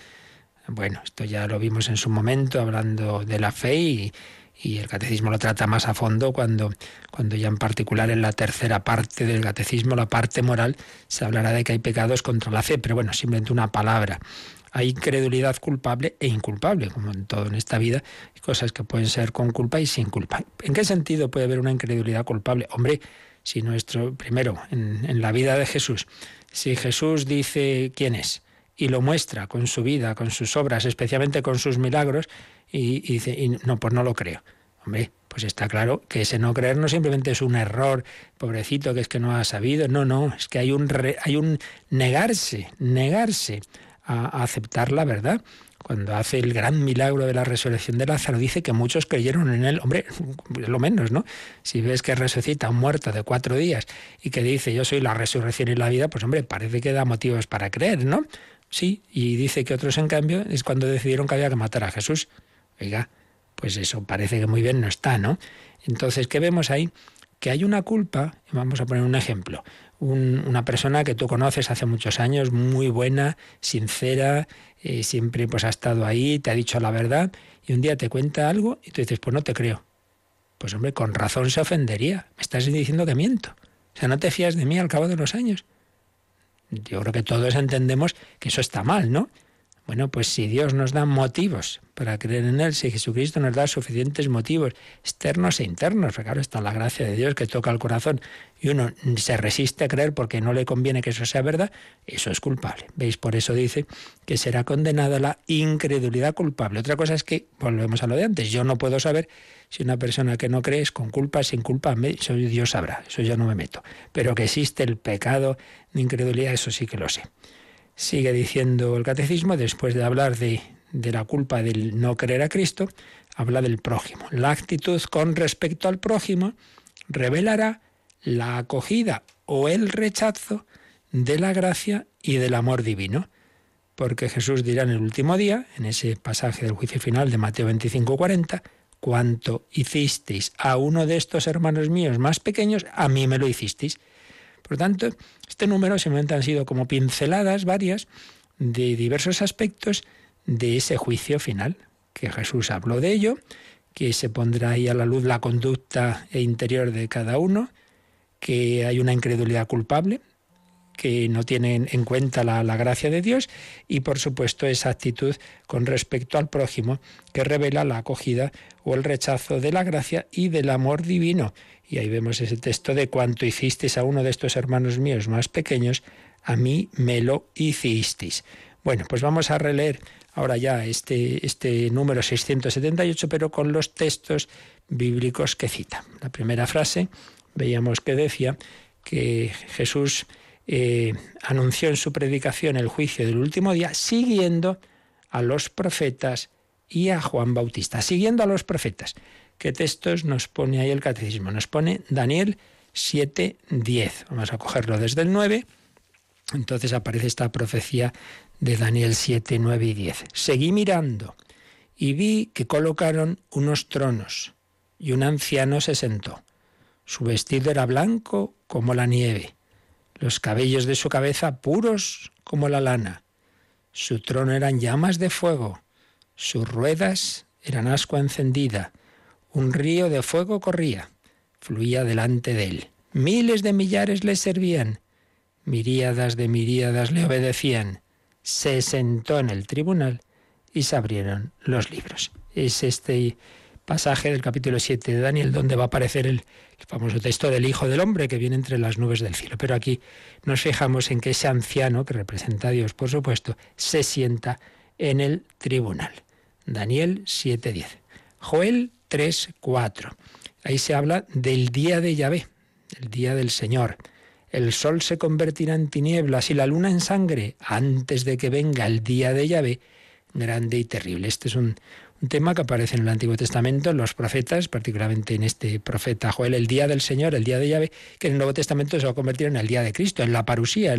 bueno, esto ya lo vimos en su momento hablando de la fe y, el catecismo lo trata más a fondo cuando, cuando ya en particular en la tercera parte del catecismo, la parte moral, se hablará de que hay pecados contra la fe, pero bueno, simplemente una palabra. Hay incredulidad culpable e inculpable, como en todo en esta vida, hay cosas que pueden ser con culpa y sin culpa. ¿En qué sentido puede haber una incredulidad culpable? Hombre, si nuestro, primero, en la vida de Jesús, si Jesús dice quién es, y lo muestra con su vida, con sus obras, especialmente con sus milagros, y, dice, y no, pues no lo creo. Hombre, pues está claro que ese no creer no simplemente es un error, pobrecito, que es que no ha sabido, no, no, es que hay un, hay un negarse, negarse a, aceptar la verdad cuando hace el gran milagro de la resurrección de Lázaro, dice que muchos creyeron en él. Hombre, lo menos, ¿no? Si ves que resucita un muerto de cuatro días y que dice yo soy la resurrección y la vida, pues hombre, parece que da motivos para creer, ¿no? Sí, y dice que otros, en cambio, es cuando decidieron que había que matar a Jesús. Oiga, pues eso parece que muy bien no está, ¿no? Entonces, ¿qué vemos ahí? Que hay una culpa, vamos a poner un ejemplo, una persona que tú conoces hace muchos años, muy buena, sincera, eh, siempre pues ha estado ahí, te ha dicho la verdad, y un día te cuenta algo y tú dices, pues no te creo. Pues hombre, con razón se ofendería, me estás diciendo que miento. O sea, no te fías de mí al cabo de los años. Yo creo que todos entendemos que eso está mal, ¿no? Bueno, pues si Dios nos da motivos para creer en Él, si Jesucristo nos da suficientes motivos externos e internos, claro, está la gracia de Dios que toca el corazón y uno se resiste a creer porque no le conviene que eso sea verdad, eso es culpable. ¿Veis? Por eso dice que será condenada la incredulidad culpable. Otra cosa es que, volvemos a lo de antes, yo no puedo saber si una persona que no cree es con culpa, sin culpa, eso Dios sabrá, eso yo no me meto. Pero que existe el pecado de incredulidad, eso sí que lo sé. Sigue diciendo el catecismo, después de hablar de, de la culpa del no creer a Cristo, habla del prójimo. La actitud con respecto al prójimo revelará la acogida o el rechazo de la gracia y del amor divino. Porque Jesús dirá en el último día, en ese pasaje del juicio final de Mateo 25, 40, cuanto hicisteis a uno de estos hermanos míos más pequeños, a mí me lo hicisteis. Por lo tanto, este número simplemente han sido como pinceladas varias de diversos aspectos de ese juicio final, que Jesús habló de ello, que se pondrá ahí a la luz la conducta e interior de cada uno, que hay una incredulidad culpable, que no tienen en cuenta la, gracia de Dios y por supuesto esa actitud con respecto al prójimo que revela la acogida o el rechazo de la gracia y del amor divino. Y ahí vemos ese texto de cuanto hicisteis a uno de estos hermanos míos más pequeños, a mí me lo hicisteis. Bueno, pues vamos a releer ahora ya este, este número 678, pero con los textos bíblicos que cita. La primera frase veíamos que decía que Jesús eh, anunció en su predicación el juicio del último día, siguiendo a los profetas y a Juan Bautista, siguiendo a los profetas. ¿Qué textos nos pone ahí el catecismo? Nos pone Daniel 7.10. Vamos a cogerlo desde el 9. Entonces aparece esta profecía de Daniel 7, 9 y 10. Seguí mirando y vi que colocaron unos tronos y un anciano se sentó. Su vestido era blanco como la nieve los cabellos de su cabeza puros como la lana. Su trono eran llamas de fuego, sus ruedas eran ascua encendida. Un río de fuego corría, fluía delante de él. Miles de millares le servían, miríadas de miríadas le obedecían. Se sentó en el tribunal y se abrieron los libros. Es este pasaje del capítulo 7 de Daniel donde va a aparecer el, famoso texto del Hijo del Hombre que viene entre las nubes del cielo. Pero aquí nos fijamos en que ese anciano, que representa a Dios, por supuesto, se sienta en el tribunal. Daniel 7.10. Joel 3.4. Ahí se habla del día de Yahvé, el día del Señor. el sol se convertirá en tinieblas y la luna en sangre antes de que venga el día de Yahvé grande y terrible. Este es un, un tema que aparece en el Antiguo Testamento, en los profetas, particularmente en este profeta Joel, el día del Señor, el día de llave, que en el Nuevo Testamento se va a convertir en el día de Cristo, en la parusía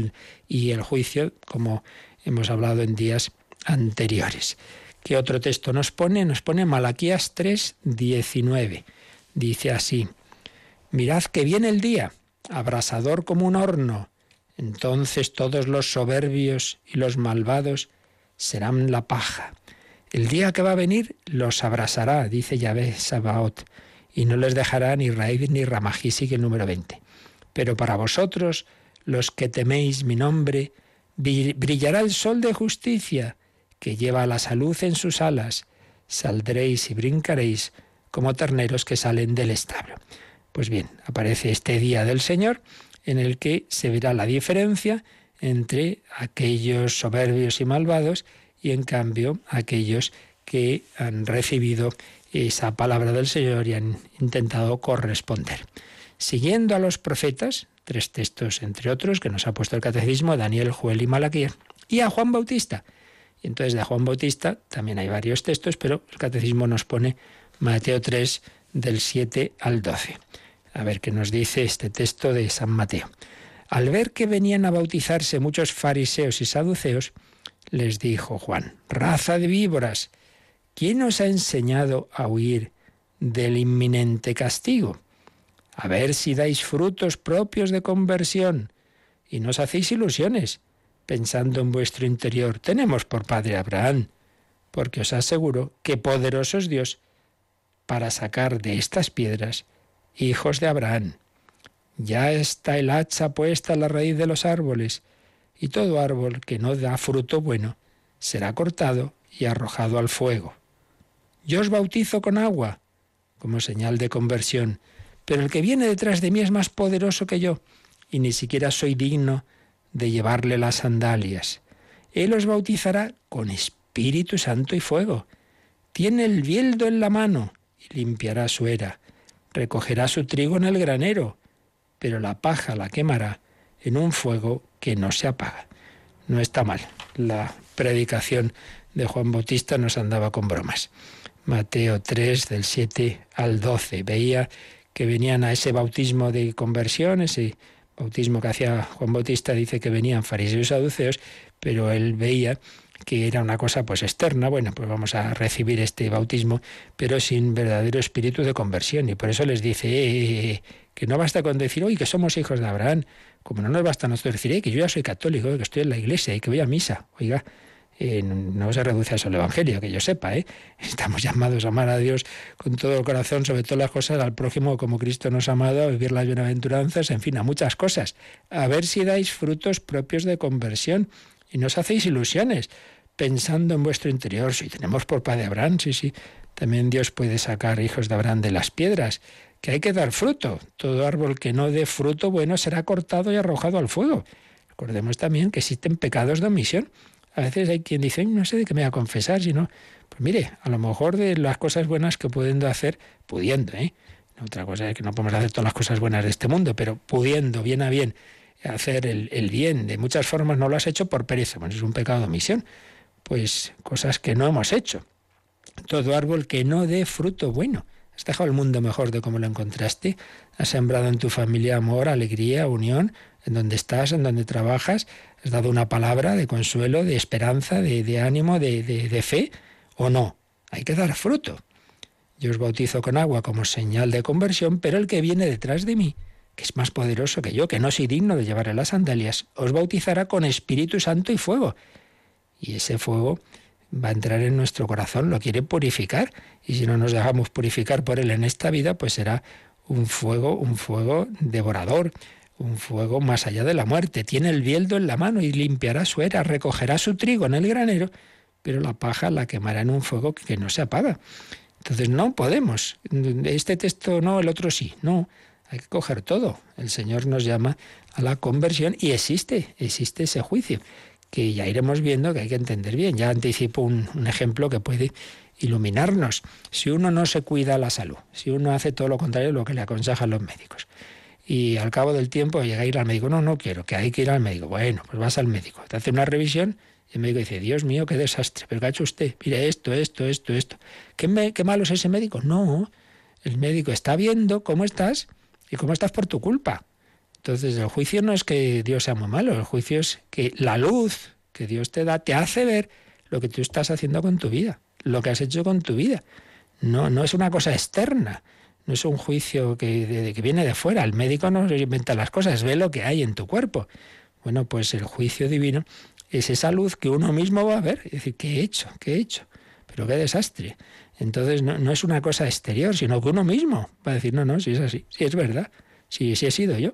y el juicio, como hemos hablado en días anteriores. ¿Qué otro texto nos pone? Nos pone Malaquías 3, 19. Dice así, mirad que viene el día, abrasador como un horno, entonces todos los soberbios y los malvados serán la paja el día que va a venir los abrasará, dice Yahvé Sabaot, y no les dejará ni raíz ni ramají, sigue el número 20. Pero para vosotros, los que teméis mi nombre, brillará el sol de justicia, que lleva la salud en sus alas. Saldréis y brincaréis como terneros que salen del establo. Pues bien, aparece este día del Señor en el que se verá la diferencia entre aquellos soberbios y malvados y en cambio aquellos que han recibido esa palabra del Señor y han intentado corresponder. Siguiendo a los profetas, tres textos entre otros que nos ha puesto el catecismo, Daniel, Joel y Malaquía, y a Juan Bautista. Entonces de Juan Bautista también hay varios textos, pero el catecismo nos pone Mateo 3 del 7 al 12. A ver qué nos dice este texto de San Mateo. Al ver que venían a bautizarse muchos fariseos y saduceos, les dijo Juan, raza de víboras, ¿quién os ha enseñado a huir del inminente castigo? A ver si dais frutos propios de conversión y no os hacéis ilusiones, pensando en vuestro interior, tenemos por padre Abraham, porque os aseguro que poderoso es Dios para sacar de estas piedras hijos de Abraham. Ya está el hacha puesta a la raíz de los árboles, y todo árbol que no da fruto bueno será cortado y arrojado al fuego. Yo os bautizo con agua, como señal de conversión, pero el que viene detrás de mí es más poderoso que yo, y ni siquiera soy digno de llevarle las sandalias. Él os bautizará con Espíritu Santo y fuego. Tiene el bieldo en la mano y limpiará su era. Recogerá su trigo en el granero, pero la paja la quemará en un fuego que no se apaga. No está mal. La predicación de Juan Bautista nos andaba con bromas. Mateo 3, del 7 al 12. Veía que venían a ese bautismo de conversión, ese bautismo que hacía Juan Bautista, dice que venían fariseos y saduceos, pero él veía que era una cosa pues externa, bueno, pues vamos a recibir este bautismo, pero sin verdadero espíritu de conversión. Y por eso les dice eh, eh, eh, que no basta con decir, hoy que somos hijos de Abraham, como no nos basta nosotros decir, que yo ya soy católico, que estoy en la iglesia y que voy a misa. Oiga, eh, no se reduce a eso el Evangelio, que yo sepa. ¿eh? Estamos llamados a amar a Dios con todo el corazón, sobre todas las cosas, al prójimo como Cristo nos ha amado, a vivir las bienaventuranzas, en fin, a muchas cosas. A ver si dais frutos propios de conversión y no os hacéis ilusiones pensando en vuestro interior. Si tenemos por padre Abraham, sí, sí, también Dios puede sacar hijos de Abraham de las piedras que hay que dar fruto. Todo árbol que no dé fruto bueno será cortado y arrojado al fuego. Recordemos también que existen pecados de omisión. A veces hay quien dice, no sé de qué me voy a confesar, sino, pues mire, a lo mejor de las cosas buenas que pudiendo hacer, pudiendo, ¿eh? Otra cosa es que no podemos hacer todas las cosas buenas de este mundo, pero pudiendo, bien a bien, hacer el, el bien de muchas formas, no lo has hecho por pereza. Bueno, es un pecado de omisión. Pues cosas que no hemos hecho. Todo árbol que no dé fruto bueno ¿Has dejado el mundo mejor de cómo lo encontraste? ¿Has sembrado en tu familia amor, alegría, unión? ¿En donde estás, en donde trabajas? ¿Has dado una palabra de consuelo, de esperanza, de, ánimo, de, de fe? ¿O no? Hay que dar fruto. Yo os bautizo con agua como señal de conversión, pero el que viene detrás de mí, que es más poderoso que yo, que no soy digno de llevarle las sandalias, os bautizará con Espíritu Santo y fuego. Y ese fuego va a entrar en nuestro corazón, lo quiere purificar. Y si no nos dejamos purificar por él en esta vida, pues será un fuego, un fuego devorador, un fuego más allá de la muerte. Tiene el bieldo en la mano y limpiará su era, recogerá su trigo en el granero, pero la paja la quemará en un fuego que no se apaga. Entonces no podemos. Este texto no, el otro sí. No, hay que coger todo. El Señor nos llama a la conversión y existe, existe ese juicio que ya iremos viendo que hay que entender bien. Ya anticipo un, ejemplo que puede iluminarnos. Si uno no se cuida la salud, si uno hace todo lo contrario de lo que le aconsejan los médicos, y al cabo del tiempo llega a ir al médico. No, no quiero, que hay que ir al médico. Bueno, pues vas al médico, te hace una revisión y el médico dice, Dios mío, qué desastre, pero ¿qué ha hecho usted? Mire esto, esto, esto, esto. ¿Qué, qué malo es ese médico? No, el médico está viendo cómo estás y cómo estás por tu culpa. Entonces el juicio no es que Dios sea muy malo, el juicio es que la luz que Dios te da te hace ver lo que tú estás haciendo con tu vida, lo que has hecho con tu vida. No, no es una cosa externa, no es un juicio que, que viene de fuera. El médico no inventa las cosas, ve lo que hay en tu cuerpo. Bueno, pues el juicio divino es esa luz que uno mismo va a ver y decir, ¿qué he hecho? ¿Qué he hecho? Pero qué desastre. Entonces no, es una cosa exterior, sino que uno mismo va a decir, no, no, si es así, si es verdad, si, si he sido yo,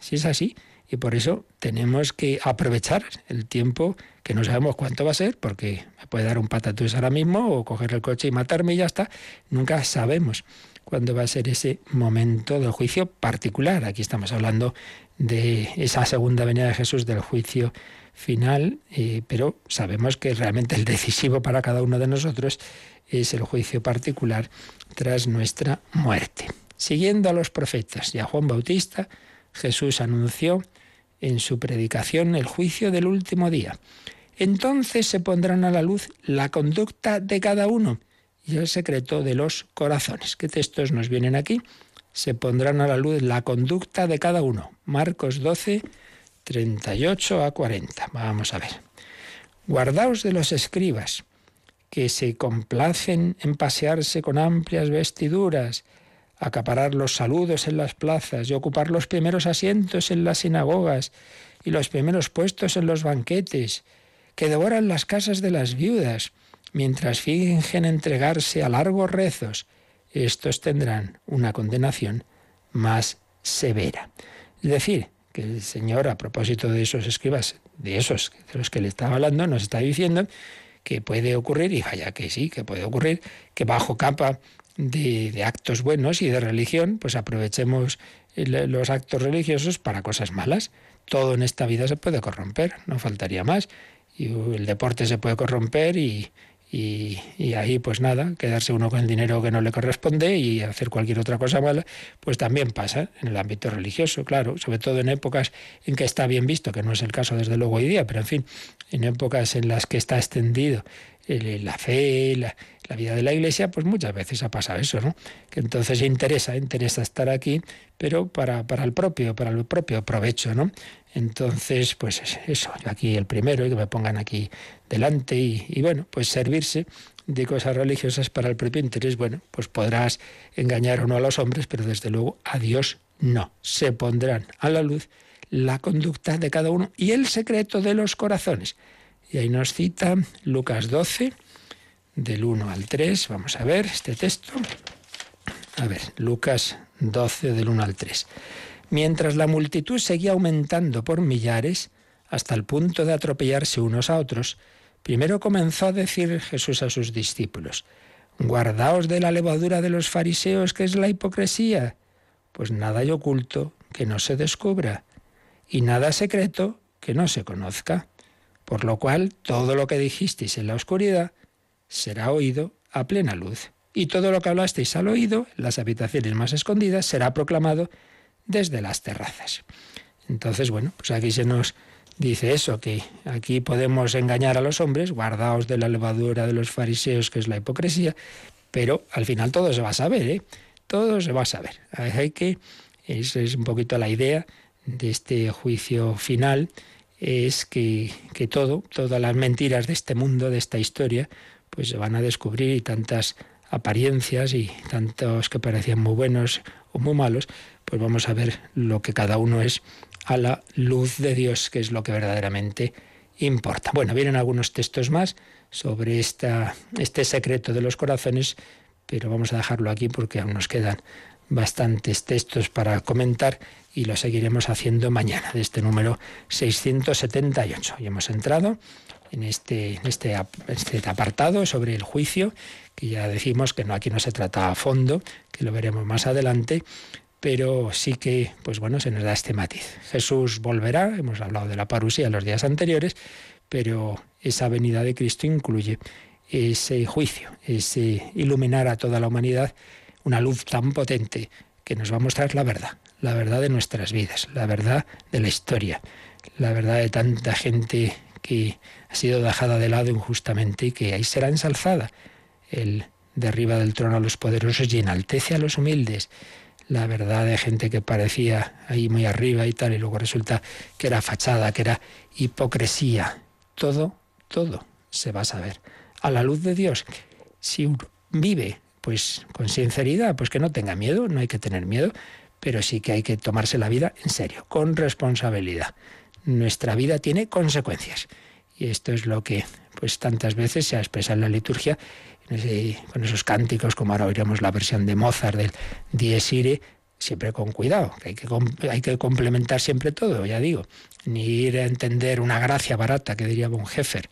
si es así. Y por eso tenemos que aprovechar el tiempo que no sabemos cuánto va a ser, porque me puede dar un patatús ahora mismo o coger el coche y matarme y ya está. Nunca sabemos cuándo va a ser ese momento del juicio particular. Aquí estamos hablando de esa segunda venida de Jesús, del juicio final, eh, pero sabemos que realmente el decisivo para cada uno de nosotros es el juicio particular tras nuestra muerte. Siguiendo a los profetas y a Juan Bautista, Jesús anunció en su predicación el juicio del último día. Entonces se pondrán a la luz la conducta de cada uno y el secreto de los corazones. ¿Qué textos nos vienen aquí? Se pondrán a la luz la conducta de cada uno. Marcos 12, 38 a 40. Vamos a ver. Guardaos de los escribas, que se complacen en pasearse con amplias vestiduras, acaparar los saludos en las plazas y ocupar los primeros asientos en las sinagogas y los primeros puestos en los banquetes, que devoran las casas de las viudas, mientras fingen entregarse a largos rezos, estos tendrán una condenación más severa. Es decir, que el Señor, a propósito de esos escribas, de esos de los que le estaba hablando, nos está diciendo que puede ocurrir, y vaya que sí, que puede ocurrir, que bajo capa de, de actos buenos y de religión, pues aprovechemos los actos religiosos para cosas malas. Todo en esta vida se puede corromper, no faltaría más. Y el deporte se puede corromper y, y, ahí pues nada, quedarse uno con el dinero que no le corresponde y hacer cualquier otra cosa mala, pues también pasa en el ámbito religioso, claro, sobre todo en épocas en que está bien visto, que no es el caso desde luego hoy día, pero en fin, en épocas en las que está extendido la fe, la, la vida de la iglesia, pues muchas veces ha pasado eso, ¿no? Que entonces interesa, interesa estar aquí, pero para, para el propio, para el propio provecho, ¿no? Entonces, pues eso, yo aquí el primero, y que me pongan aquí delante y, y bueno, pues servirse de cosas religiosas para el propio interés, bueno, pues podrás engañar o no a los hombres, pero desde luego a Dios no. Se pondrán a la luz la conducta de cada uno y el secreto de los corazones. Y ahí nos cita Lucas 12, del 1 al 3. Vamos a ver este texto. A ver, Lucas 12 del 1 al 3. Mientras la multitud seguía aumentando por millares, hasta el punto de atropellarse unos a otros, primero comenzó a decir Jesús a sus discípulos, Guardaos de la levadura de los fariseos, que es la hipocresía, pues nada hay oculto que no se descubra, y nada secreto que no se conozca. Por lo cual, todo lo que dijisteis en la oscuridad, será oído a plena luz. Y todo lo que hablasteis al oído, en las habitaciones más escondidas, será proclamado desde las terrazas. Entonces, bueno, pues aquí se nos dice eso, que aquí podemos engañar a los hombres, guardaos de la levadura de los fariseos, que es la hipocresía, pero al final todo se va a saber, ¿eh? Todo se va a saber. Hay que, esa es un poquito la idea de este juicio final, es que, que todo, todas las mentiras de este mundo, de esta historia, pues se van a descubrir y tantas apariencias y tantos que parecían muy buenos o muy malos, pues vamos a ver lo que cada uno es a la luz de Dios, que es lo que verdaderamente importa. Bueno, vienen algunos textos más sobre este secreto de los corazones, pero vamos a dejarlo aquí porque aún nos quedan bastantes textos para comentar y lo seguiremos haciendo mañana, de este número 678. Y hemos entrado en este, este, este apartado sobre el juicio, que ya decimos que no, aquí no se trata a fondo, que lo veremos más adelante, pero sí que, pues bueno, se nos da este matiz. Jesús volverá, hemos hablado de la parusía en los días anteriores, pero esa venida de Cristo incluye ese juicio, ese iluminar a toda la humanidad, una luz tan potente que nos va a mostrar la verdad, la verdad de nuestras vidas, la verdad de la historia, la verdad de tanta gente que ha sido dejada de lado injustamente y que ahí será ensalzada. Él derriba del trono a los poderosos y enaltece a los humildes. La verdad de gente que parecía ahí muy arriba y tal, y luego resulta que era fachada, que era hipocresía. Todo, todo se va a saber. A la luz de Dios, si uno vive pues con sinceridad, pues que no tenga miedo, no hay que tener miedo, pero sí que hay que tomarse la vida en serio, con responsabilidad. Nuestra vida tiene consecuencias. Y esto es lo que pues tantas veces se ha expresado en la liturgia, con esos cánticos, como ahora oiremos la versión de Mozart del Dies Irae, siempre con cuidado, que hay, que hay que complementar siempre todo, ya digo, ni ir a entender una gracia barata, que diría von Heffer,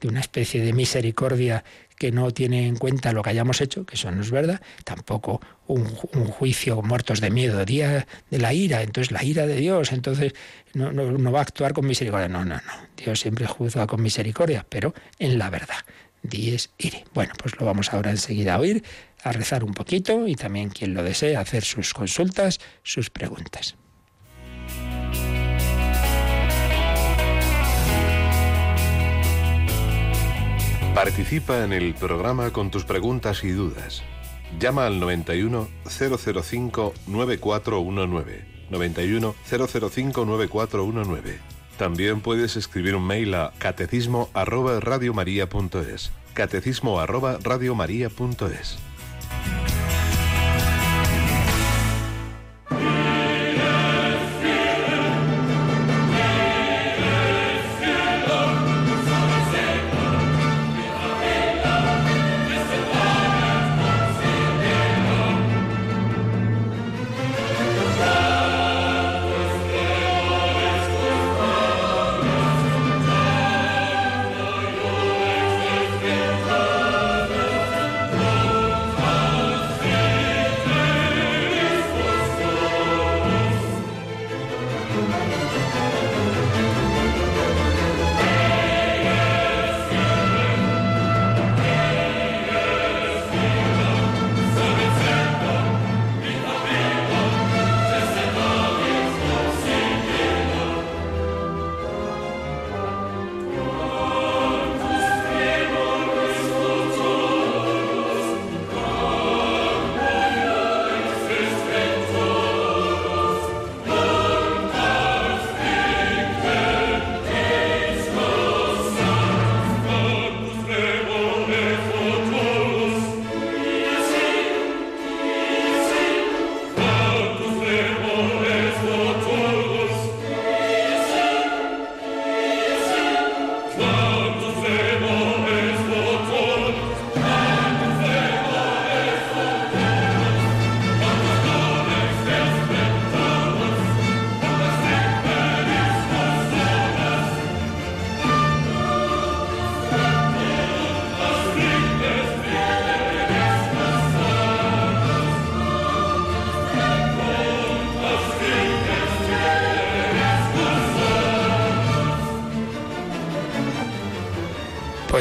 de una especie de misericordia que no tiene en cuenta lo que hayamos hecho, que eso no es verdad, tampoco un, juicio muertos de miedo, día de la ira, entonces la ira de Dios, entonces no, no, va a actuar con misericordia. No, no, no. Dios siempre juzga con misericordia, pero en la verdad. Dies ire. Bueno, pues lo vamos ahora enseguida a oír, a rezar un poquito y también quien lo desee hacer sus consultas, sus preguntas.
Participa en el programa con tus preguntas y dudas. Llama al 91 005 9419. 91 005 9419. También puedes escribir un mail a catecismo arroba arroba.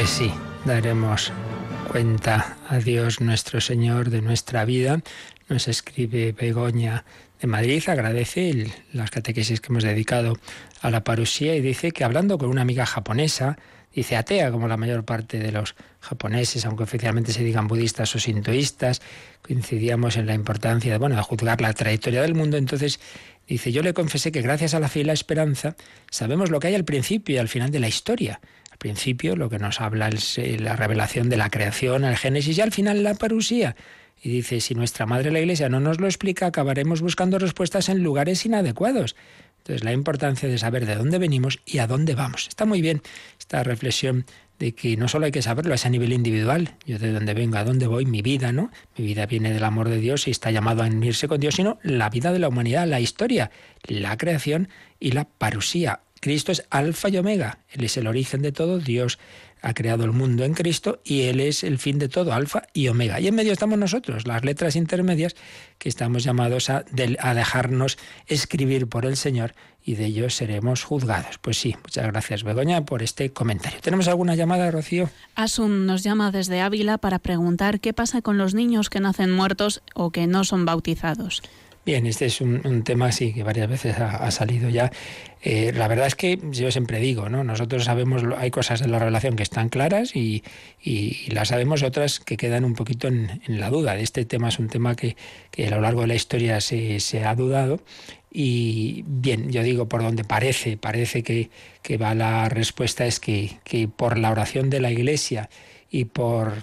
Pues sí, daremos cuenta. A Dios nuestro Señor de nuestra vida. Nos escribe Begoña de Madrid, agradece las catequesis que hemos dedicado a la parusía y dice que hablando con una amiga japonesa, dice atea como la mayor parte de los japoneses, aunque oficialmente se digan budistas o sintoístas, coincidíamos en la importancia de, bueno, de juzgar la trayectoria del mundo, entonces dice, yo le confesé que gracias a la fe y la esperanza sabemos lo que hay al principio y al final de la historia principio lo que nos habla es eh, la revelación de la creación, el Génesis y al final la parusía. Y dice, si nuestra Madre la Iglesia no nos lo explica, acabaremos buscando respuestas en lugares inadecuados. Entonces, la importancia de saber de dónde venimos y a dónde vamos. Está muy bien esta reflexión de que no solo hay que saberlo, es a nivel individual, yo de dónde vengo, a dónde voy, mi vida, ¿no? Mi vida viene del amor de Dios y está llamado a unirse con Dios, sino la vida de la humanidad, la historia, la creación y la parusía, Cristo es alfa y omega, Él es el origen de todo, Dios ha creado el mundo en Cristo y Él es el fin de todo, alfa y omega. Y en medio estamos nosotros, las letras intermedias, que estamos llamados a, a dejarnos escribir por el Señor y de ellos seremos juzgados. Pues sí, muchas gracias Begoña por este comentario. ¿Tenemos alguna llamada, Rocío?
Asun nos llama desde Ávila para preguntar qué pasa con los niños que nacen muertos o que no son bautizados.
Bien, este es un, tema, sí, que varias veces ha, salido ya. Eh, la verdad es que yo siempre digo, ¿no? Nosotros sabemos, hay cosas de la relación que están claras y, las sabemos otras que quedan un poquito en, la duda. Este tema es un tema que, a lo largo de la historia se, ha dudado y bien, yo digo por donde parece, parece que, que va la respuesta es que, que por la oración de la Iglesia y por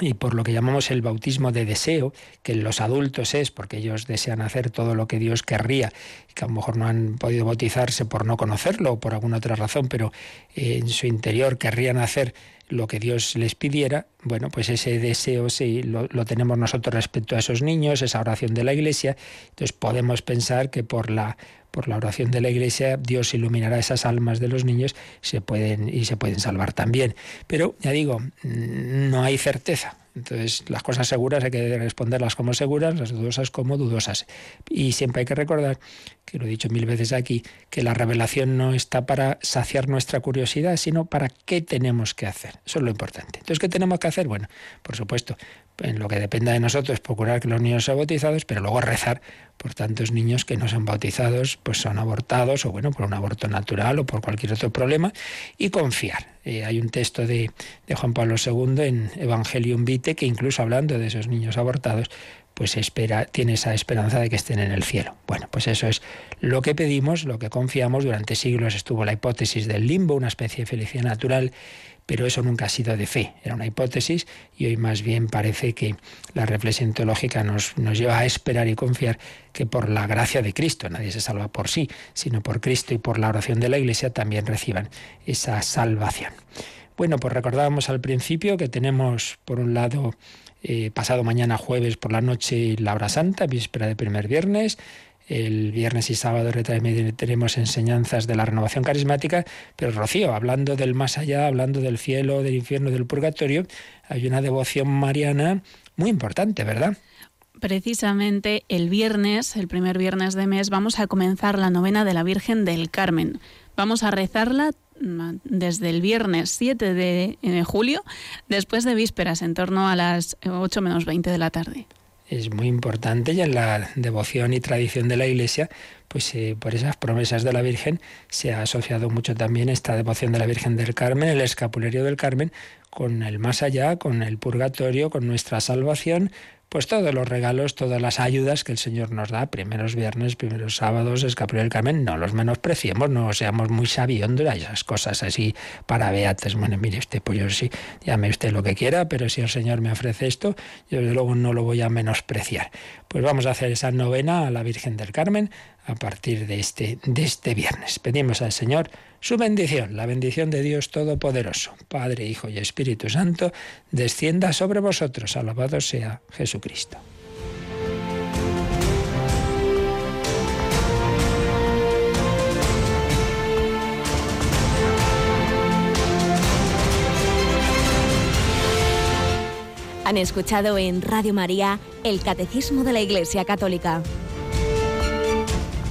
y por lo que llamamos el bautismo de deseo, que en los adultos es porque ellos desean hacer todo lo que Dios querría, que a lo mejor no han podido bautizarse por no conocerlo o por alguna otra razón, pero eh, en su interior querrían hacer lo que Dios les pidiera, bueno, pues ese deseo sí lo, lo, tenemos nosotros respecto a esos niños, esa oración de la Iglesia, entonces podemos pensar que por la por la oración de la Iglesia, Dios iluminará esas almas de los niños se pueden, y se pueden salvar también. Pero, ya digo, no hay certeza. Entonces, las cosas seguras hay que responderlas como seguras, las dudosas como dudosas. Y siempre hay que recordar, que lo he dicho mil veces aquí, que la revelación no está para saciar nuestra curiosidad, sino para qué tenemos que hacer. Eso es lo importante. Entonces, ¿qué tenemos que hacer? Bueno, por supuesto, en lo que dependa de nosotros, procurar que los niños sean bautizados, pero luego rezar por tantos niños que no son bautizados, pues son abortados, o bueno, por un aborto natural o por cualquier otro problema, y confiar. Eh, hay un texto de, Juan Pablo II en Evangelium Vitae que incluso hablando de esos niños abortados, pues espera, tiene esa esperanza de que estén en el cielo. Bueno, pues eso es lo que pedimos, lo que confiamos. Durante siglos estuvo la hipótesis del limbo, una especie de felicidad natural pero eso nunca ha sido de fe, era una hipótesis y hoy más bien parece que la reflexión teológica nos, nos lleva a esperar y confiar que por la gracia de Cristo, nadie se salva por sí, sino por Cristo y por la oración de la Iglesia también reciban esa salvación. Bueno, pues recordábamos al principio que tenemos, por un lado, eh, pasado mañana jueves por la noche la hora santa, víspera de primer viernes, el viernes y sábado tenemos enseñanzas de la renovación carismática, pero Rocío, hablando del más allá, hablando del cielo, del infierno, del purgatorio, hay una devoción mariana muy importante, ¿verdad?
Precisamente el viernes, el primer viernes de mes, vamos a comenzar la novena de la Virgen del Carmen. Vamos a rezarla mm, desde el viernes 7 de, de julio, después de vísperas, en torno a las 8 menos 20 de la tarde
es muy importante y en la devoción y tradición de la Iglesia, pues eh, por esas promesas de la Virgen se ha asociado mucho también esta devoción de la Virgen del Carmen, el escapulario del Carmen, con el más allá, con el purgatorio, con nuestra salvación, pues todos los regalos, todas las ayudas que el Señor nos da, primeros viernes, primeros sábados, escapulario del Carmen, no los menospreciemos, no seamos muy sabiondos a esas cosas así para beates. Bueno, mire usted, pues yo sí, llame usted lo que quiera, pero si el Señor me ofrece esto, yo desde luego no lo voy a menospreciar. Pues vamos a hacer esa novena a la Virgen del Carmen a partir de este, de este viernes. Pedimos al Señor su bendición, la bendición de Dios Todopoderoso, Padre, Hijo y Espíritu Santo, descienda sobre vosotros. Alabado sea Jesucristo.
Han escuchado en Radio María el Catecismo de la Iglesia Católica